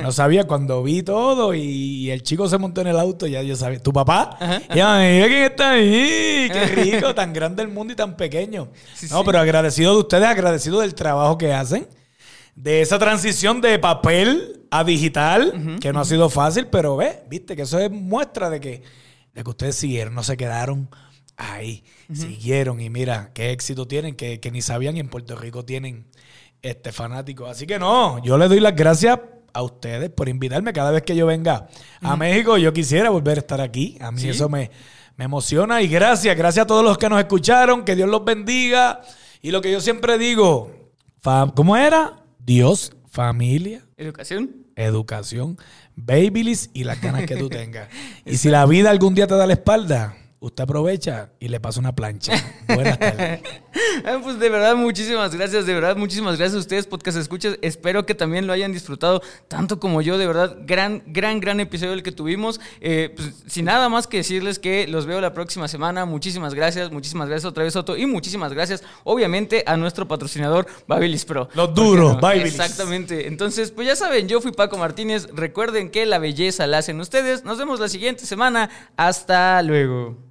No sabía cuando vi todo y el chico se montó en el auto, ya yo sabía. ¿Tu papá? Ya, mira quién está ahí. Qué rico, tan grande el mundo y tan pequeño. Sí, no, sí. pero agradecido de ustedes, agradecido del trabajo que hacen de esa transición de papel a digital, que no ha sido fácil, pero ve, viste que eso es muestra de que, de que ustedes siguieron, no se quedaron ahí, siguieron y mira qué éxito tienen, que, que ni sabían y en Puerto Rico tienen este fanáticos. Así que no, yo le doy las gracias a ustedes por invitarme cada vez que yo venga a México. Yo quisiera volver a estar aquí. A mí Sí. eso me, me emociona y gracias, gracias a todos los que nos escucharon, que Dios los bendiga. Y lo que yo siempre digo, ¿cómo era? Dios, familia, ¿Educación? educación, babyliss y las ganas que tú tengas. y si la vida algún día te da la espalda, usted aprovecha y le pasa una plancha. Buenas tardes. Ah, Pues de verdad, muchísimas gracias, de verdad, muchísimas gracias a ustedes, podcast escuchas. Espero que también lo hayan disfrutado tanto como yo, de verdad, gran, gran, gran episodio el que tuvimos. Eh, pues, sin nada más que decirles que los veo la próxima semana. Muchísimas gracias, muchísimas gracias otra vez, Otto, y muchísimas gracias, obviamente, a nuestro patrocinador, Babyliss Pro. Los duros, Porque, Babyliss. Exactamente. Entonces, pues ya saben, yo fui Paco Martínez. Recuerden que la belleza la hacen ustedes. Nos vemos la siguiente semana. Hasta luego.